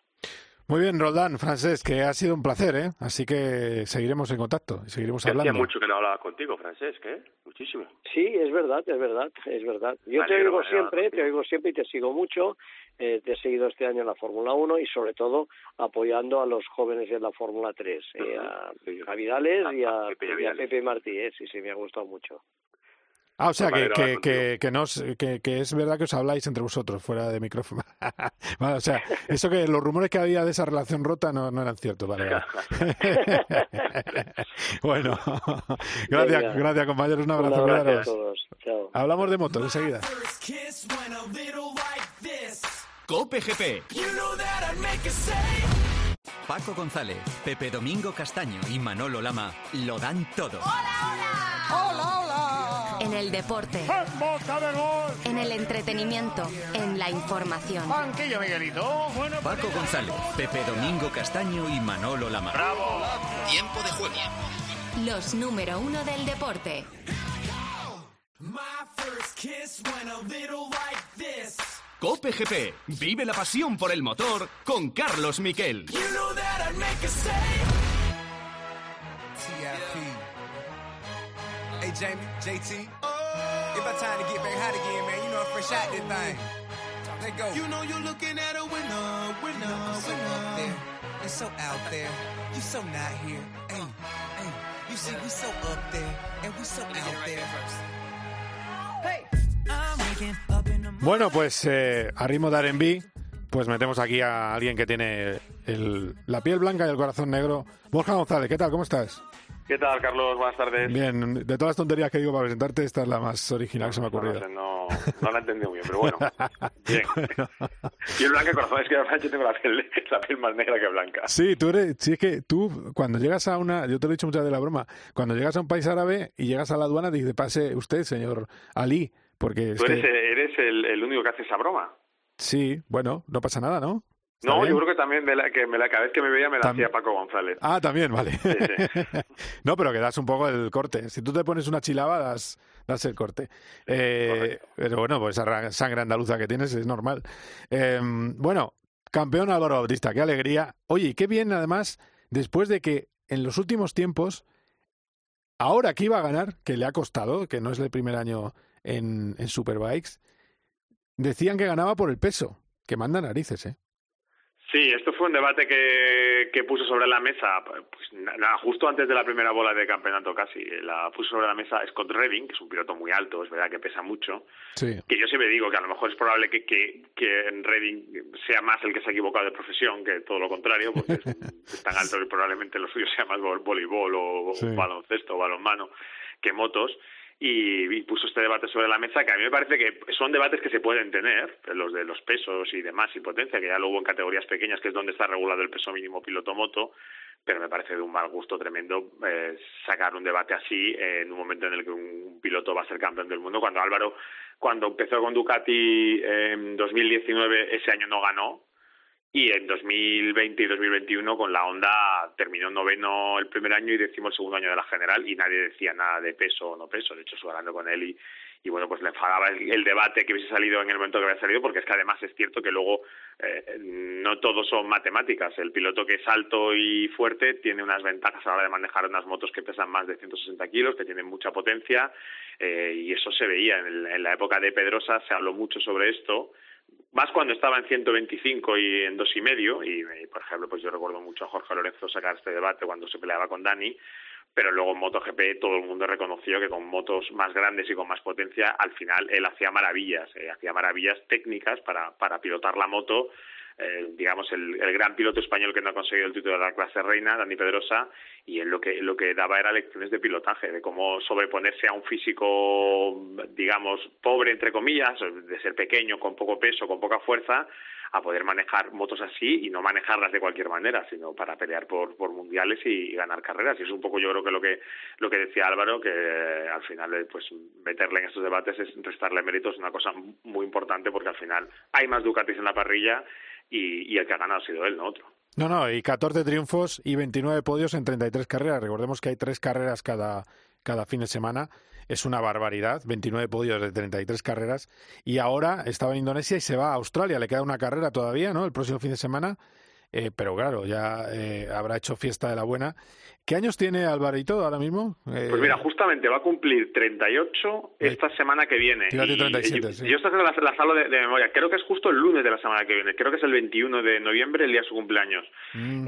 Muy bien, Roldán, Francés, que ha sido un placer, ¿eh? Así que seguiremos en contacto, seguiremos hablando. Hacía mucho que no hablaba contigo, Francés, ¿eh? Muchísimo. Sí, es verdad, es verdad, es verdad. Yo te oigo siempre, te oigo siempre y te sigo mucho. Eh, te he seguido este año en la Fórmula 1 y sobre todo apoyando a los jóvenes en la Fórmula 3, eh, a, Vidales y a, Pepe, Martí, eh, sí, sí, me ha gustado mucho. Ah, o sea, que, que, que, que, no, que, que, es verdad que os habláis entre vosotros fuera de micrófono. o sea, eso que los rumores que había de esa relación rota no, no eran ciertos. Vale, vale. bueno, gracias, gracias compañeros. Un abrazo. Un abrazo a todos. Chao. Hablamos de motos enseguida. Cope GP. Paco González, Pepe Domingo Castaño y Manolo Lama lo dan todo. ¡Hola, hola! El deporte. En el entretenimiento. En la información. Banquillo, Miguelito. Bueno, Paco González, Pepe Domingo Castaño y Manolo Lama. ¡Bravo! Tiempo de juego. Los número uno del deporte. Cope GP. Vive la pasión por el motor con Carlos Miquel. Hey, Jamie, JT. It's about time to get back hot again, man. You know, I'm fresh out this thing. Let go. You know, you're looking at a winner, winner, you know, so winner. Up there. And so out there. You so not here. Hey, hey. You see, we so up there. And we so out there. Hey. Bueno, pues eh, a ritmo de R&B, pues metemos aquí a alguien que tiene el, la piel blanca y el corazón negro. Borja González, ¿qué tal? ¿Cómo estás? ¿Qué tal, Carlos? Buenas tardes. Bien, de todas las tonterías que digo para presentarte, esta es la más original que se me ha ocurrido. No, no, la he entendido bien, pero bueno. Bien. Piel blanca y corazón, es que yo tengo la piel, la piel más negra que blanca. Sí, tú eres, sí, es que tú, cuando llegas a una, yo te lo he dicho muchas de la broma, cuando llegas a un país árabe y llegas a la aduana, dice, pase usted, señor Ali, porque... Tú eres, eres el, el único que hace esa broma. Sí, bueno, no pasa nada, ¿no? No, yo creo que también me la, que me la, cada vez que me veía me la hacía Paco González. Ah, también, vale. no, pero que das un poco el corte. Si tú te pones una chilaba, das, das el corte. Eh, pero bueno, pues esa sangre andaluza que tienes es normal. Eh, bueno, campeón Álvaro Bautista, qué alegría. Oye, y qué bien además, después de que en los últimos tiempos, ahora que iba a ganar, que le ha costado, que no es el primer año en, en Superbikes, decían que ganaba por el peso, que manda narices, ¿eh? Sí, esto fue un debate que, que puso sobre la mesa, pues nada, justo antes de la primera bola de campeonato casi, la puso sobre la mesa Scott Redding, que es un piloto muy alto, es verdad que pesa mucho, que yo siempre digo que a lo mejor es probable que, que, que Redding sea más el que se ha equivocado de profesión que todo lo contrario, porque es, tan alto que probablemente lo suyo sea más voleibol o, o baloncesto o balonmano que motos, y, puso este debate sobre la mesa que a mí me parece que son debates que se pueden tener, los de los pesos y demás y potencia, que ya lo hubo en categorías pequeñas, que es donde está regulado el peso mínimo piloto-moto, pero me parece de un mal gusto tremendo eh, sacar un debate así en un momento en el que un piloto va a ser campeón del mundo, cuando Álvaro, cuando empezó con Ducati en 2019, ese año no ganó, y en 2020 y 2021 con la Honda terminó noveno el primer año y décimo el segundo año de la general y nadie decía nada de peso o no peso. De hecho, estuve hablando con él y, bueno, pues le enfadaba el, debate que hubiese salido en el momento que había salido, porque es que además es cierto que luego eh, no todos son matemáticas. El piloto que es alto y fuerte tiene unas ventajas a la hora de manejar unas motos que pesan más de 160 kilos, que tienen mucha potencia, eh, y eso se veía. En, en la época de Pedrosa se habló mucho sobre esto, más cuando estaba en 125 y en dos y medio, y, por ejemplo, pues yo recuerdo mucho a Jorge Lorenzo sacar este debate cuando se peleaba con Dani, pero luego en MotoGP todo el mundo reconoció que con motos más grandes y con más potencia, al final él hacía maravillas, eh, hacía maravillas técnicas para, para pilotar la moto eh, digamos, el, el, gran piloto español que no ha conseguido el título de la clase reina, Dani Pedrosa, y él lo que, lo que daba era lecciones de pilotaje, de cómo sobreponerse a un físico, digamos, pobre, entre comillas, de ser pequeño, con poco peso, con poca fuerza, a poder manejar motos así y no manejarlas de cualquier manera, sino para pelear por, por mundiales y, ganar carreras. Y es un poco yo creo que lo que lo que decía Álvaro, que al final pues meterle en estos debates es restarle méritos, es una cosa muy importante porque al final hay más Ducatis en la parrilla y, el que ha ganado ha sido él, no otro. No, no, y 14 triunfos y 29 podios en 33 carreras. Recordemos que hay tres carreras cada, cada fin de semana. Es una barbaridad, 29 podios de 33 carreras. Y ahora estaba en Indonesia y se va a Australia. Le queda una carrera todavía, ¿no? El próximo fin de semana. Eh, pero claro, ya eh, habrá hecho fiesta de la buena. ¿Qué años tiene Alvarito ahora mismo? Eh, pues mira, justamente va a cumplir 38 esta semana que viene. yo, esta la, la salgo de, memoria. Creo que es justo el lunes de la semana que viene. Creo que es el 21 de noviembre, el día de su cumpleaños. Mm.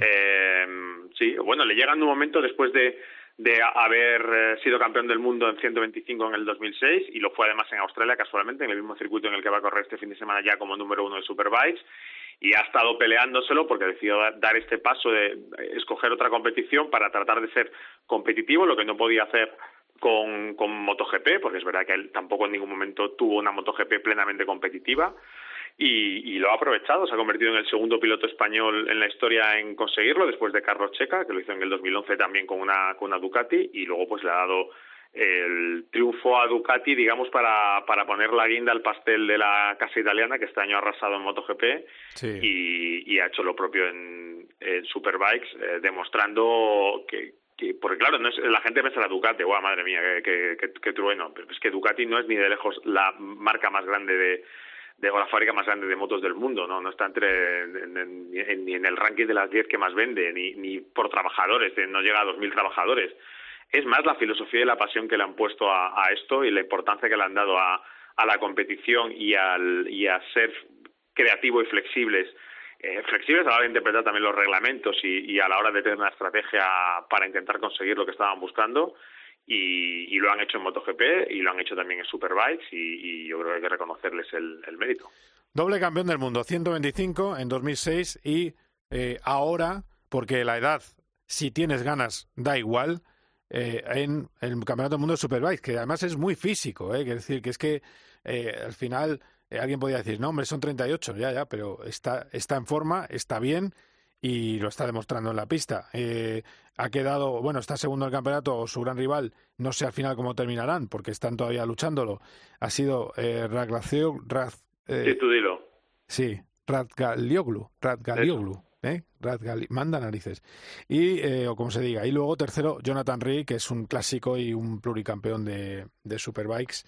sí, bueno, le llega en un momento después de de haber sido campeón del mundo en 125 en el 2006 y lo fue además en Australia casualmente en el mismo circuito en el que va a correr este fin de semana ya como número uno de Superbikes y ha estado peleándoselo porque decidió dar este paso de escoger otra competición para tratar de ser competitivo, lo que no podía hacer con, con MotoGP, porque es verdad que él tampoco en ningún momento tuvo una MotoGP plenamente competitiva. Y, y, lo ha aprovechado, se ha convertido en el segundo piloto español en la historia en conseguirlo, después de Carlos Checa, que lo hizo en el 2011 también con una, con una Ducati, y luego pues le ha dado el triunfo a Ducati, digamos, para, para poner la guinda al pastel de la casa italiana, que este año ha arrasado en MotoGP y, y, ha hecho lo propio en, en Superbikes, eh, demostrando que, que, porque claro, no es, la gente piensa la Ducati, guau, madre mía, que, que, que, trueno, pero es que Ducati no es ni de lejos la marca más grande de, de o la fábrica más grande de motos del mundo, no no está entre ni en el ranking de las 10 que más vende, ni, ni por trabajadores, no llega a 2.000 trabajadores es más la filosofía y la pasión que le han puesto a, esto y la importancia que le han dado a, la competición y, al, y a ser creativo y flexibles. Eh, flexibles a la hora de interpretar también los reglamentos y, a la hora de tener una estrategia para intentar conseguir lo que estaban buscando. Y, lo han hecho en MotoGP y lo han hecho también en Superbikes y, yo creo que hay que reconocerles el, mérito. Doble campeón del mundo, 125 en 2006 y eh, ahora, porque la edad, si tienes ganas, da igual, eh, en el Campeonato del Mundo de Superbike, que además es muy físico, ¿eh? decir, que es que eh, al final eh, alguien podría decir, no, hombre, son 38, ya, ya, pero está, está en forma, está bien y lo está demostrando en la pista. ha quedado, bueno, está segundo en el campeonato, su gran rival, no sé al final cómo terminarán, porque están todavía luchándolo. Ha sido eh, sí, tú dilo. Sí, Radgalioglu, Radgalioglu. ¿Eh? manda narices. Y, eh, o como se diga. Y luego tercero, Jonathan Ree, que es un clásico y un pluricampeón de, de Superbikes.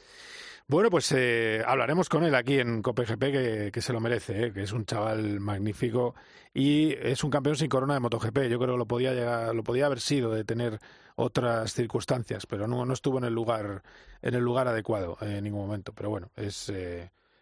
Bueno, pues eh, hablaremos con él aquí en COPGP, que, que se lo merece, ¿eh? que es un chaval magnífico y es un campeón sin corona de MotoGP. Yo creo que lo podía, llegar, lo podía haber sido de tener otras circunstancias, pero no, no estuvo en el lugar, en el lugar adecuado en ningún momento. Pero bueno, es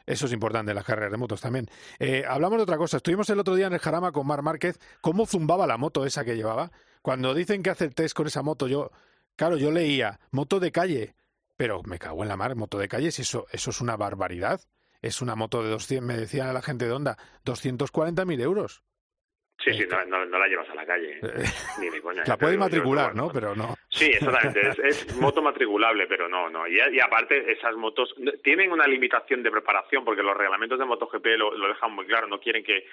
eso es importante las carreras de motos también. Eh, hablamos de otra cosa. Estuvimos el otro día en el Jarama con Mar Márquez. ¿Cómo zumbaba la moto esa que llevaba? Cuando dicen que hace el test con esa moto, yo, claro, yo leía moto de calle, pero me cago en la mar, moto de calle, si eso, eso es una barbaridad. Es una moto de 200, me decían la gente de Honda, 240.000 euros. Sí, sí, no, no, la llevas a la calle, eh, ni de coña. La puedes matricular, ¿no? Pero no. Sí, exactamente, es, moto matriculable, pero no, no. Y, y, aparte, esas motos tienen una limitación de preparación, porque los reglamentos de MotoGP lo, lo dejan muy claro, no quieren que,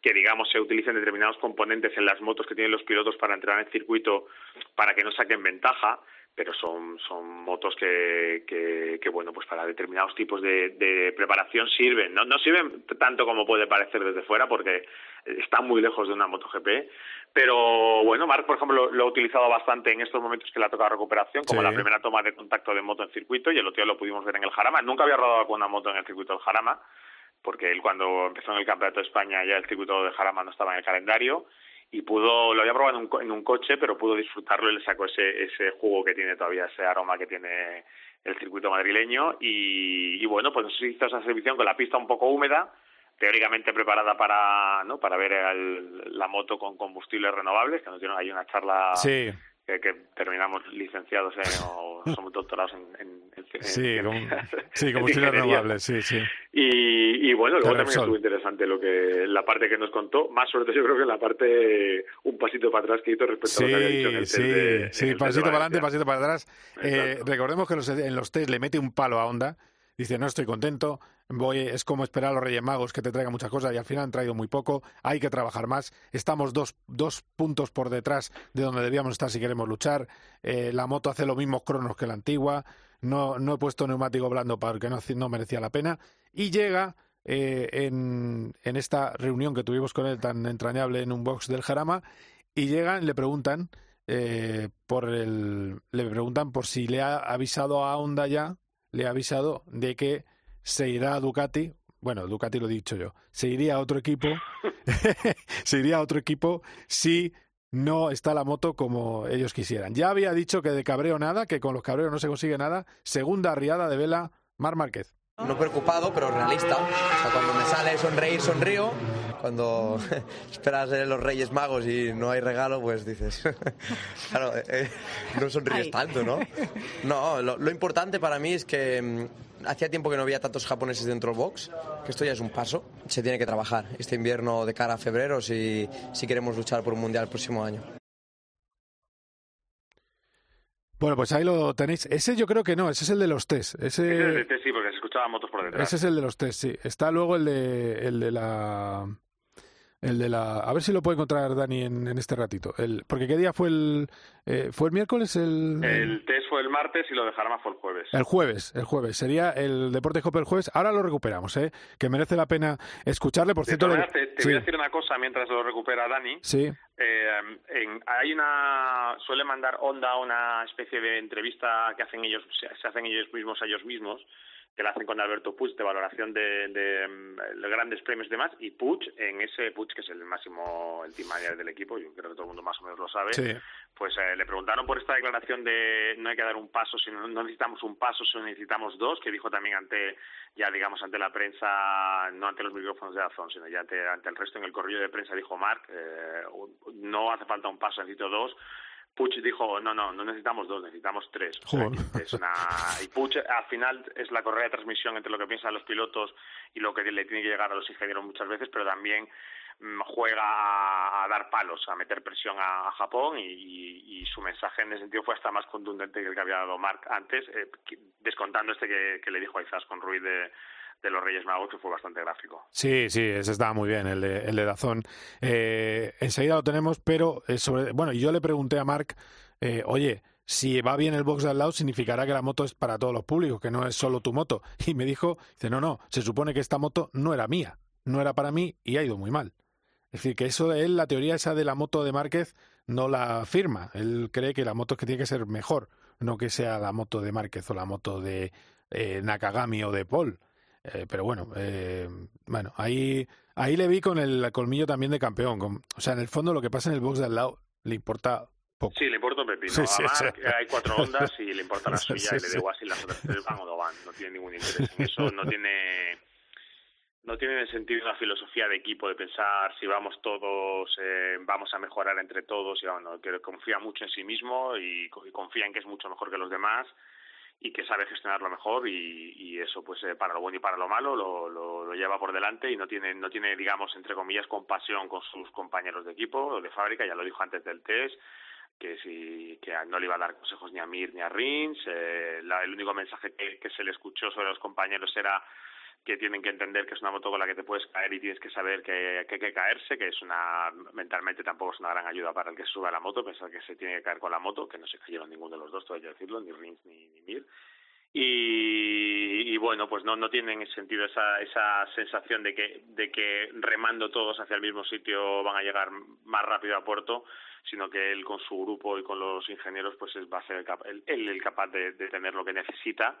que, digamos, se utilicen determinados componentes en las motos que tienen los pilotos para entrar en el circuito para que no saquen ventaja pero son, son motos que, que, que, bueno, pues para determinados tipos de, de preparación sirven. No, no sirven tanto como puede parecer desde fuera, porque está muy lejos de una MotoGP. Pero bueno, Marc, por ejemplo, lo, ha utilizado bastante en estos momentos que le ha tocado recuperación, como la primera toma de contacto de moto en circuito, y el otro día lo pudimos ver en el Jarama. Nunca había rodado con una moto en el circuito del Jarama, porque él cuando empezó en el Campeonato de España ya el circuito de Jarama no estaba en el calendario y pudo, lo había probado en un, en un coche, pero pudo disfrutarlo y le sacó ese, ese jugo que tiene todavía, ese aroma que tiene el circuito madrileño. Y, y bueno, pues hizo esa exhibición con la pista un poco húmeda, teóricamente preparada para no para ver la moto con combustibles renovables, que nos dieron ahí una charla sí. que, que terminamos licenciados o somos doctorados en, en, sí, como, sí, renovables, sí, sí. Y, y bueno, luego también estuvo interesante lo que la parte que nos contó, más sobre todo yo creo que la parte un pasito para atrás que hizo respecto a lo que había dicho en el sí, de, Sí, pasito para adelante, pasito para atrás. Eh, recordemos que en los test le mete un palo a Honda, dice no estoy contento, voy, es como esperar a los Reyes Magos que te traigan muchas cosas y al final han traído muy poco, hay que trabajar más, estamos dos, dos puntos por detrás de donde debíamos estar si queremos luchar, eh, la moto hace los mismos cronos que la antigua, no, no he puesto neumático blando porque no, no merecía la pena y llega eh, en, en esta reunión que tuvimos con él tan entrañable en un box del Jarama y llegan, le preguntan eh, por el, le preguntan por si le ha avisado a Honda ya, le ha avisado de que se irá a Ducati, bueno, Ducati lo he dicho yo, se iría a otro equipo, se iría a otro equipo si no está la moto como ellos quisieran. Ya había dicho que de cabreo nada, que con los cabreos no se consigue nada. Segunda arriada de vela, Mar Márquez. No preocupado, pero realista. O sea, cuando me sale sonreír, sonrío. Cuando esperas los Reyes Magos y no hay regalo, pues dices, claro, eh, eh, no sonríes tanto, ¿no? No, lo, importante para mí es que mm, hacía tiempo que no había tantos japoneses dentro del box, que esto ya es un paso. Se tiene que trabajar este invierno de cara a febrero si, si queremos luchar por un mundial el próximo año. Bueno, pues ahí lo tenéis. Ese yo creo que no, ese es el de los test. Ese, ese es el de test, sí, porque se escuchaban motos por detrás. Ese es el de los test, sí. Está luego el de, el de la el de la, a ver si lo puede encontrar Dani en, en este ratito. El, porque qué día fue el, eh, fue el miércoles el. El test fue el martes y lo de Jarama fue el jueves. El jueves, el jueves sería el Deporte Copa el jueves. Ahora lo recuperamos, eh, que merece la pena escucharle. Por cierto, te, te voy a decir una cosa mientras lo recupera Dani. Sí. Eh, en, hay una suele mandar Onda una especie de entrevista que hacen ellos, se hacen ellos mismos a ellos mismos que la hacen con Alberto Puig de valoración de, de, mm, grandes premios y demás, y Puig, en ese Puig, que es el máximo, el team manager del equipo, yo creo que todo el mundo más o menos lo sabe, pues eh, le preguntaron por esta declaración de no hay que dar un paso, sino no necesitamos un paso, sino necesitamos dos, que dijo también ante, ya digamos, ante la prensa, no ante los micrófonos de Azón, sino ya ante, ante el resto en el corrillo de prensa, dijo Marc, eh, no hace falta un paso, necesito dos, Puch dijo, no, no, no necesitamos dos, necesitamos tres. es una... Y Puch al final es la correa de transmisión entre lo que piensan los pilotos y lo que le tiene que llegar a los ingenieros muchas veces, pero también mm, juega a, dar palos, a meter presión a, Japón y, su mensaje en ese sentido fue hasta más contundente que el que había dado Mark antes, eh, descontando este que, que le dijo a Izas con Ruiz de de los Reyes Magos, que fue bastante gráfico. Sí, sí, ese estaba muy bien, el de, el de Dazón. Eh, enseguida lo tenemos, pero eh, sobre, bueno, yo le pregunté a Mark, eh, oye, si va bien el box de al lado, significará que la moto es para todos los públicos, que no es solo tu moto. Y me dijo, dice, no, no, se supone que esta moto no era mía, no era para mí y ha ido muy mal. Es decir, que eso de él, la teoría esa de la moto de Márquez, no la firma. Él cree que la moto es que tiene que ser mejor, no que sea la moto de Márquez o la moto de Nakagami o de Paul. Eh, pero bueno, eh, bueno, ahí, ahí le vi con el colmillo también de campeón. o sea, en el fondo lo que pasa en el box de al lado le importa poco. Sí, le importa un pepino. hay cuatro ondas y le importa la suya y le da igual si las otras tres van o no van. No tiene ningún interés en eso. No tiene no tiene sentido una filosofía de equipo de pensar si vamos todos, eh, vamos a mejorar entre todos. Y, bueno, que confía mucho en sí mismo y, y confía en que es mucho mejor que los demás y que sabe gestionarlo mejor y, y eso pues eh, para lo bueno y para lo malo lo, lo, lleva por delante y no tiene no tiene digamos entre comillas compasión con sus compañeros de equipo de fábrica ya lo dijo antes del test que si que no le iba a dar consejos ni a Mir ni a Rins eh, la, el único mensaje que, que se le escuchó sobre los compañeros era que tienen que entender que es una moto con la que te puedes caer y tienes que saber que, hay que caerse, que es una mentalmente tampoco es una gran ayuda para el que sube a la moto, pensar que se tiene que caer con la moto, que no se cayeron ninguno de los dos, que decirlo, ni Rins ni, ni Mir. y, bueno, pues no, no tienen sentido esa, esa sensación de que, de que remando todos hacia el mismo sitio van a llegar más rápido a puerto, sino que él con su grupo y con los ingenieros pues va a ser el, él el capaz de, de tener lo que necesita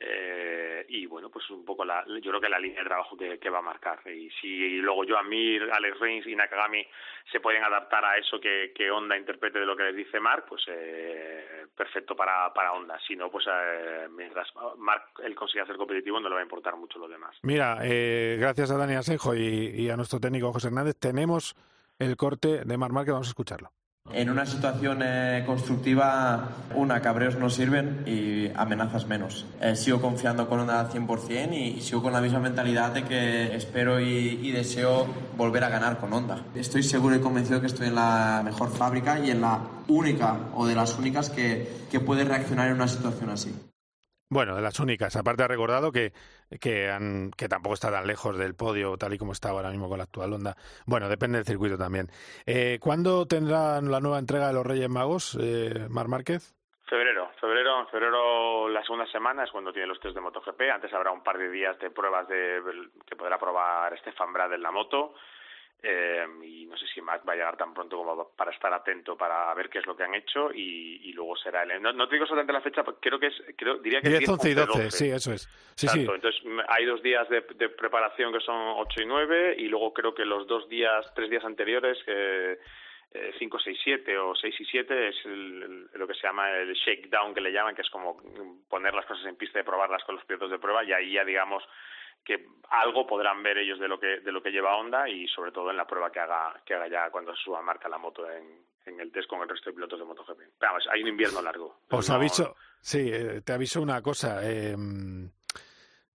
eh, y bueno, pues un poco la, yo creo que la línea de trabajo que, que va a marcar. Y si luego Joan Mir, Alex Reigns y Nakagami se pueden adaptar a eso que, que Honda interprete de lo que les dice Mark, pues eh, perfecto para, para Honda. Si no, pues eh, mientras Mark él consiga ser competitivo, no le va a importar mucho lo demás. Mira, eh, gracias a Dani Asenjo y, y, a nuestro técnico José Hernández, tenemos el corte de Marc Marquez, vamos a escucharlo. En una situación eh, constructiva, una, cabreos no sirven y amenazas menos. Eh, sigo confiando con al 100% y, y, sigo con la misma mentalidad de que espero y, deseo volver a ganar con Honda. Estoy seguro y convencido que estoy en la mejor fábrica y en la única o de las únicas que puede reaccionar en una situación así. Bueno, de las únicas. Aparte ha recordado que, que, han, que tampoco está tan lejos del podio tal y como está ahora mismo con la actual Honda. Bueno, depende del circuito también. Eh, ¿Cuándo tendrán la nueva entrega de los Reyes Magos, eh, Mar Márquez? Febrero, febrero, febrero la segunda semana es cuando tiene los test de MotoGP. Antes habrá un par de días de pruebas de que podrá probar Stefan Brad en la moto eh, y no sé si Mac va a llegar tan pronto como para estar atento para ver qué es lo que han hecho y, y luego será el no, no te digo solamente la fecha creo que es creo diría que 10, es 10 11 y 12, 12, sí eso es sí, sí. entonces hay dos días de, de, preparación que son 8 y 9 y luego creo que los dos días tres días anteriores que 5, 6, 7 o 6 y 7 es el, el, lo que se llama el shakedown que le llaman, que es como poner las cosas en pista y probarlas con los pilotos de prueba y ahí ya digamos que algo podrán ver ellos de lo que de lo que lleva Honda y sobre todo en la prueba que haga que haga ya cuando suba marca la moto en, en el test con el resto de pilotos de MotoGP. Vamos, hay un invierno largo. Os no... aviso, sí, eh, te aviso una cosa. Eh,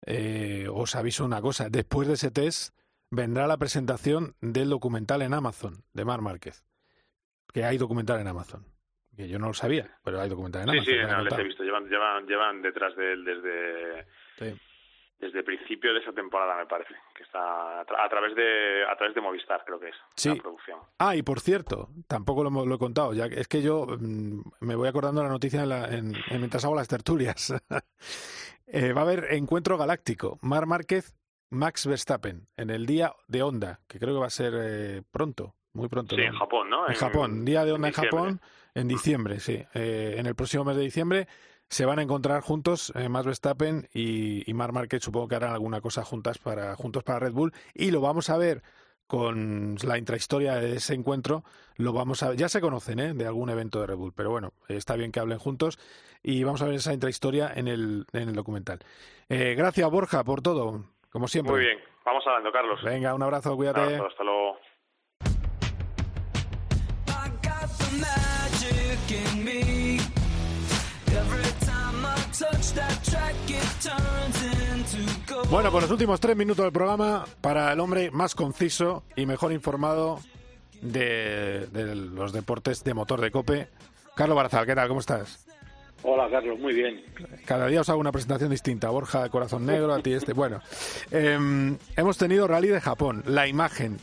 eh, os aviso una cosa. Después de ese test vendrá la presentación del documental en Amazon de Mar Márquez. Que hay documental en Amazon. Que yo no lo sabía, pero hay documental en Amazon. Sí, sí, no, les he visto. Llevan, llevan, llevan detrás de él desde. Sí desde el principio de esa temporada me parece que está a, través de a través de Movistar creo que es sí. la producción. Ah y por cierto tampoco lo, lo, he contado ya es que yo mmm, me voy acordando la noticia en la, en, en, mientras hago las tertulias. Eh, va a haber encuentro galáctico Mar Márquez Max Verstappen en el día de Honda que creo que va a ser eh, pronto muy pronto sí ¿no? en Japón no en, en Japón día de Honda en, en Japón en diciembre sí eh, en el próximo mes de diciembre se van a encontrar juntos eh, Max Verstappen y, y Marc Márquez supongo que harán alguna cosa juntas para juntos para Red Bull y lo vamos a ver con la intrahistoria de ese encuentro lo vamos a ya se conocen ¿eh? de algún evento de Red Bull pero bueno está bien que hablen juntos y vamos a ver esa intrahistoria en el en el documental. Eh, gracias Borja por todo como siempre. Muy bien vamos hablando Carlos. Venga un abrazo cuídate. Un abrazo, hasta luego Bueno, pues los últimos tres minutos del programa para el hombre más conciso y mejor informado de, de los deportes de motor de cope. Carlos Barazal, ¿qué tal? ¿Cómo estás? Hola, Carlos, muy bien. Cada día os hago una presentación distinta. Borja, Corazón Negro, a ti este. Bueno, eh, hemos tenido Rally de Japón, la imagen.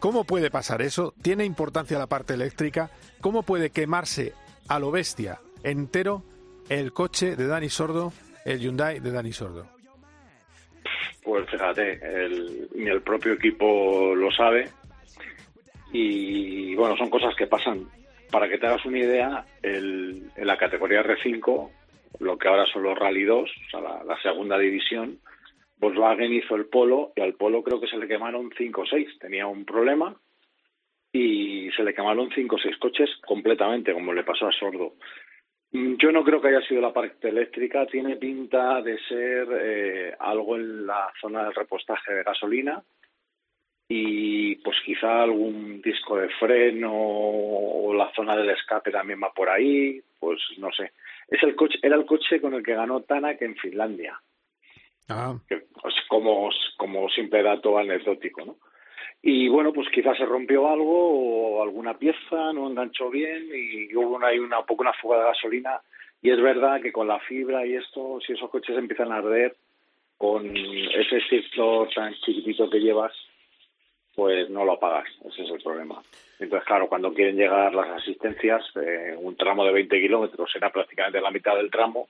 ¿Cómo puede pasar eso? ¿Tiene importancia la parte eléctrica? ¿Cómo puede quemarse a lo bestia entero el coche de Dani Sordo, el Hyundai de Dani Sordo? Pues fíjate, el, ni el propio equipo lo sabe. Y bueno, son cosas que pasan. Para que te hagas una idea, el, en la categoría R5, lo que ahora son los Rally 2, o sea, la, la segunda división, Volkswagen hizo el Polo y al Polo creo que se le quemaron 5 o 6. Tenía un problema y se le quemaron 5 o 6 coches completamente, como le pasó a Sordo. Yo no creo que haya sido la parte eléctrica, tiene pinta de ser eh, algo en la zona del repostaje de gasolina y pues quizá algún disco de freno o la zona del escape también va por ahí, pues no sé. Es el coche, era el coche con el que ganó Tanak en Finlandia. Ah. Que, pues, como, como simple dato anecdótico, ¿no? Y bueno, pues quizás se rompió algo o alguna pieza no enganchó bien y hubo ahí una, un poco una fuga de gasolina. Y es verdad que con la fibra y esto, si esos coches empiezan a arder con ese ciclo tan chiquitito que llevas, pues no lo apagas. Ese es el problema. Entonces, claro, cuando quieren llegar las asistencias, eh, un tramo de 20 kilómetros era prácticamente la mitad del tramo,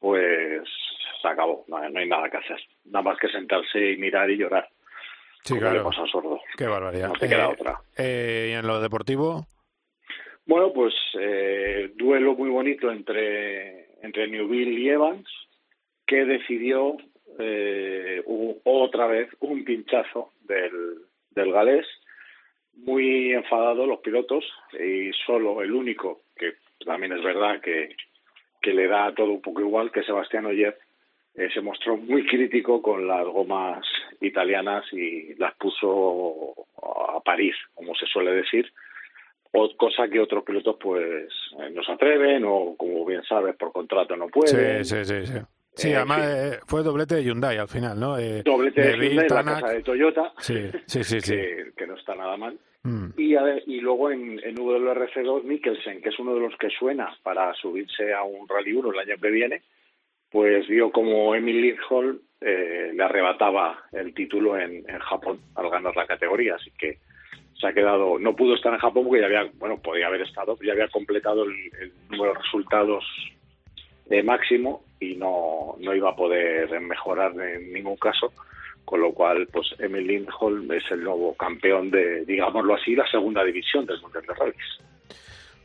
pues se acabó, no, hay nada que hacer, nada más que sentarse y mirar y llorar. Sí, claro. Pasa sordo. Qué barbaridad. No te queda Eh, otra. eh, ¿Y en lo deportivo? Bueno, pues eh, duelo muy bonito entre, entre Newville y Evans, que decidió eh, u- otra vez un pinchazo del, del galés. Muy enfadado los pilotos y solo el único, que también es verdad que, que le da todo un poco igual, que Sebastián Oyer, se mostró muy crítico con las gomas italianas y las puso a París, como se suele decir o cosa que otros pilotos pues eh, no se atreven o como bien sabes por contrato no pueden Sí, sí, sí. Sí, Sí, Eh, además sí. eh, fue doblete de Hyundai al final, ¿no? Eh, doblete de Neville, Hyundai, la Tanak. casa de Toyota Sí, sí, sí. sí. que, que no está nada mal Mm. y, a- y luego en, en WRC2 Mikkelsen que es uno de los que suena para subirse a un Rally 1 el año que viene pues vio como Emil Lindholm eh, le arrebataba el título en, Japón al ganar la categoría así que se ha quedado, no pudo estar en Japón porque ya había, bueno, podía haber estado, ya había completado el, número de resultados eh, máximo y no, no iba a poder mejorar en ningún caso, con lo cual, pues Emil Lindholm es el nuevo campeón de, digámoslo así, la segunda división del Mundial de Rallys.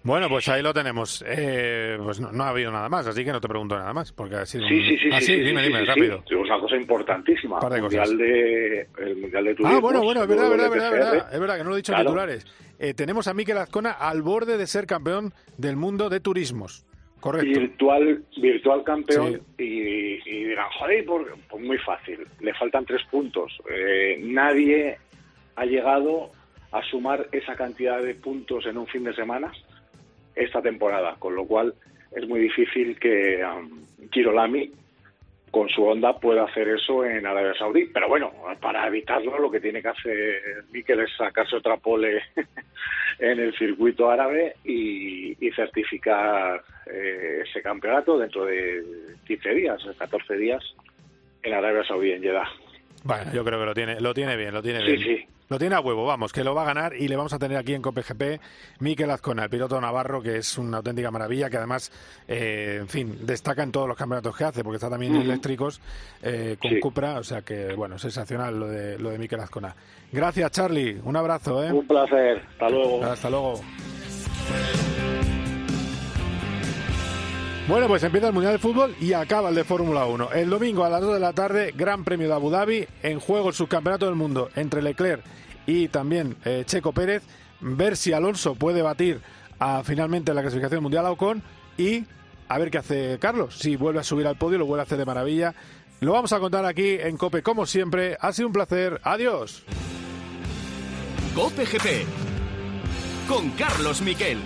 Bueno, pues ahí lo tenemos. Eh, pues no, no ha habido nada más, así que no te pregunto nada más, porque ha sido Sí, un- sí, sí, Ah, sí, sí, sí, dime, sí, dime, sí, rápido. sí. Una cosa importantísima, el mundial de, el mundial de turismo. Ah, bueno, bueno, es verdad, verdad, verdad, verdad. Es verdad que no lo he dicho en Claro. titulares. Eh, tenemos a Mikel Azcona al borde de ser campeón del mundo de turismos. Correcto. virtual virtual campeón y, y dirán, joder, por- pues muy fácil, le faltan tres puntos. Eh, nadie ha llegado a sumar esa cantidad de puntos en un fin de semana esta temporada, con lo cual es muy difícil que um, Girolami con su Honda pueda hacer eso en Arabia Saudí. Pero bueno, para evitarlo lo que tiene que hacer Mikel es sacarse otra pole en el circuito árabe y, y certificar eh, ese campeonato dentro de 15 días, 14 días en Arabia Saudí, en Jeddah. Bueno, yo creo que lo tiene, lo tiene bien, lo tiene Sí, bien. sí. Lo tiene a huevo, vamos, que lo va a ganar y le vamos a tener aquí en COPGP Mikel Azcona, el piloto navarro, que es una auténtica maravilla, que además, eh, en fin, destaca en todos los campeonatos que hace, porque está también en eléctricos eh, con Sí. Cupra, o sea que, bueno, sensacional lo de, lo de Mikel Azcona. Gracias, Charlie, un abrazo, ¿eh? Un placer, hasta luego. Hasta luego. Bueno, pues empieza el Mundial de Fútbol y acaba el de Fórmula 1. El domingo a las 2 de la tarde, Gran Premio de Abu Dhabi, en juego el subcampeonato del mundo entre Leclerc y también eh, Checo Pérez. Ver si Alonso puede batir a, finalmente la clasificación mundial a Ocon y a ver qué hace Carlos. Si vuelve a subir al podio, lo vuelve a hacer de maravilla. Lo vamos a contar aquí en Cope, como siempre. Ha sido un placer. Adiós. Cope GP con Carlos Miquel.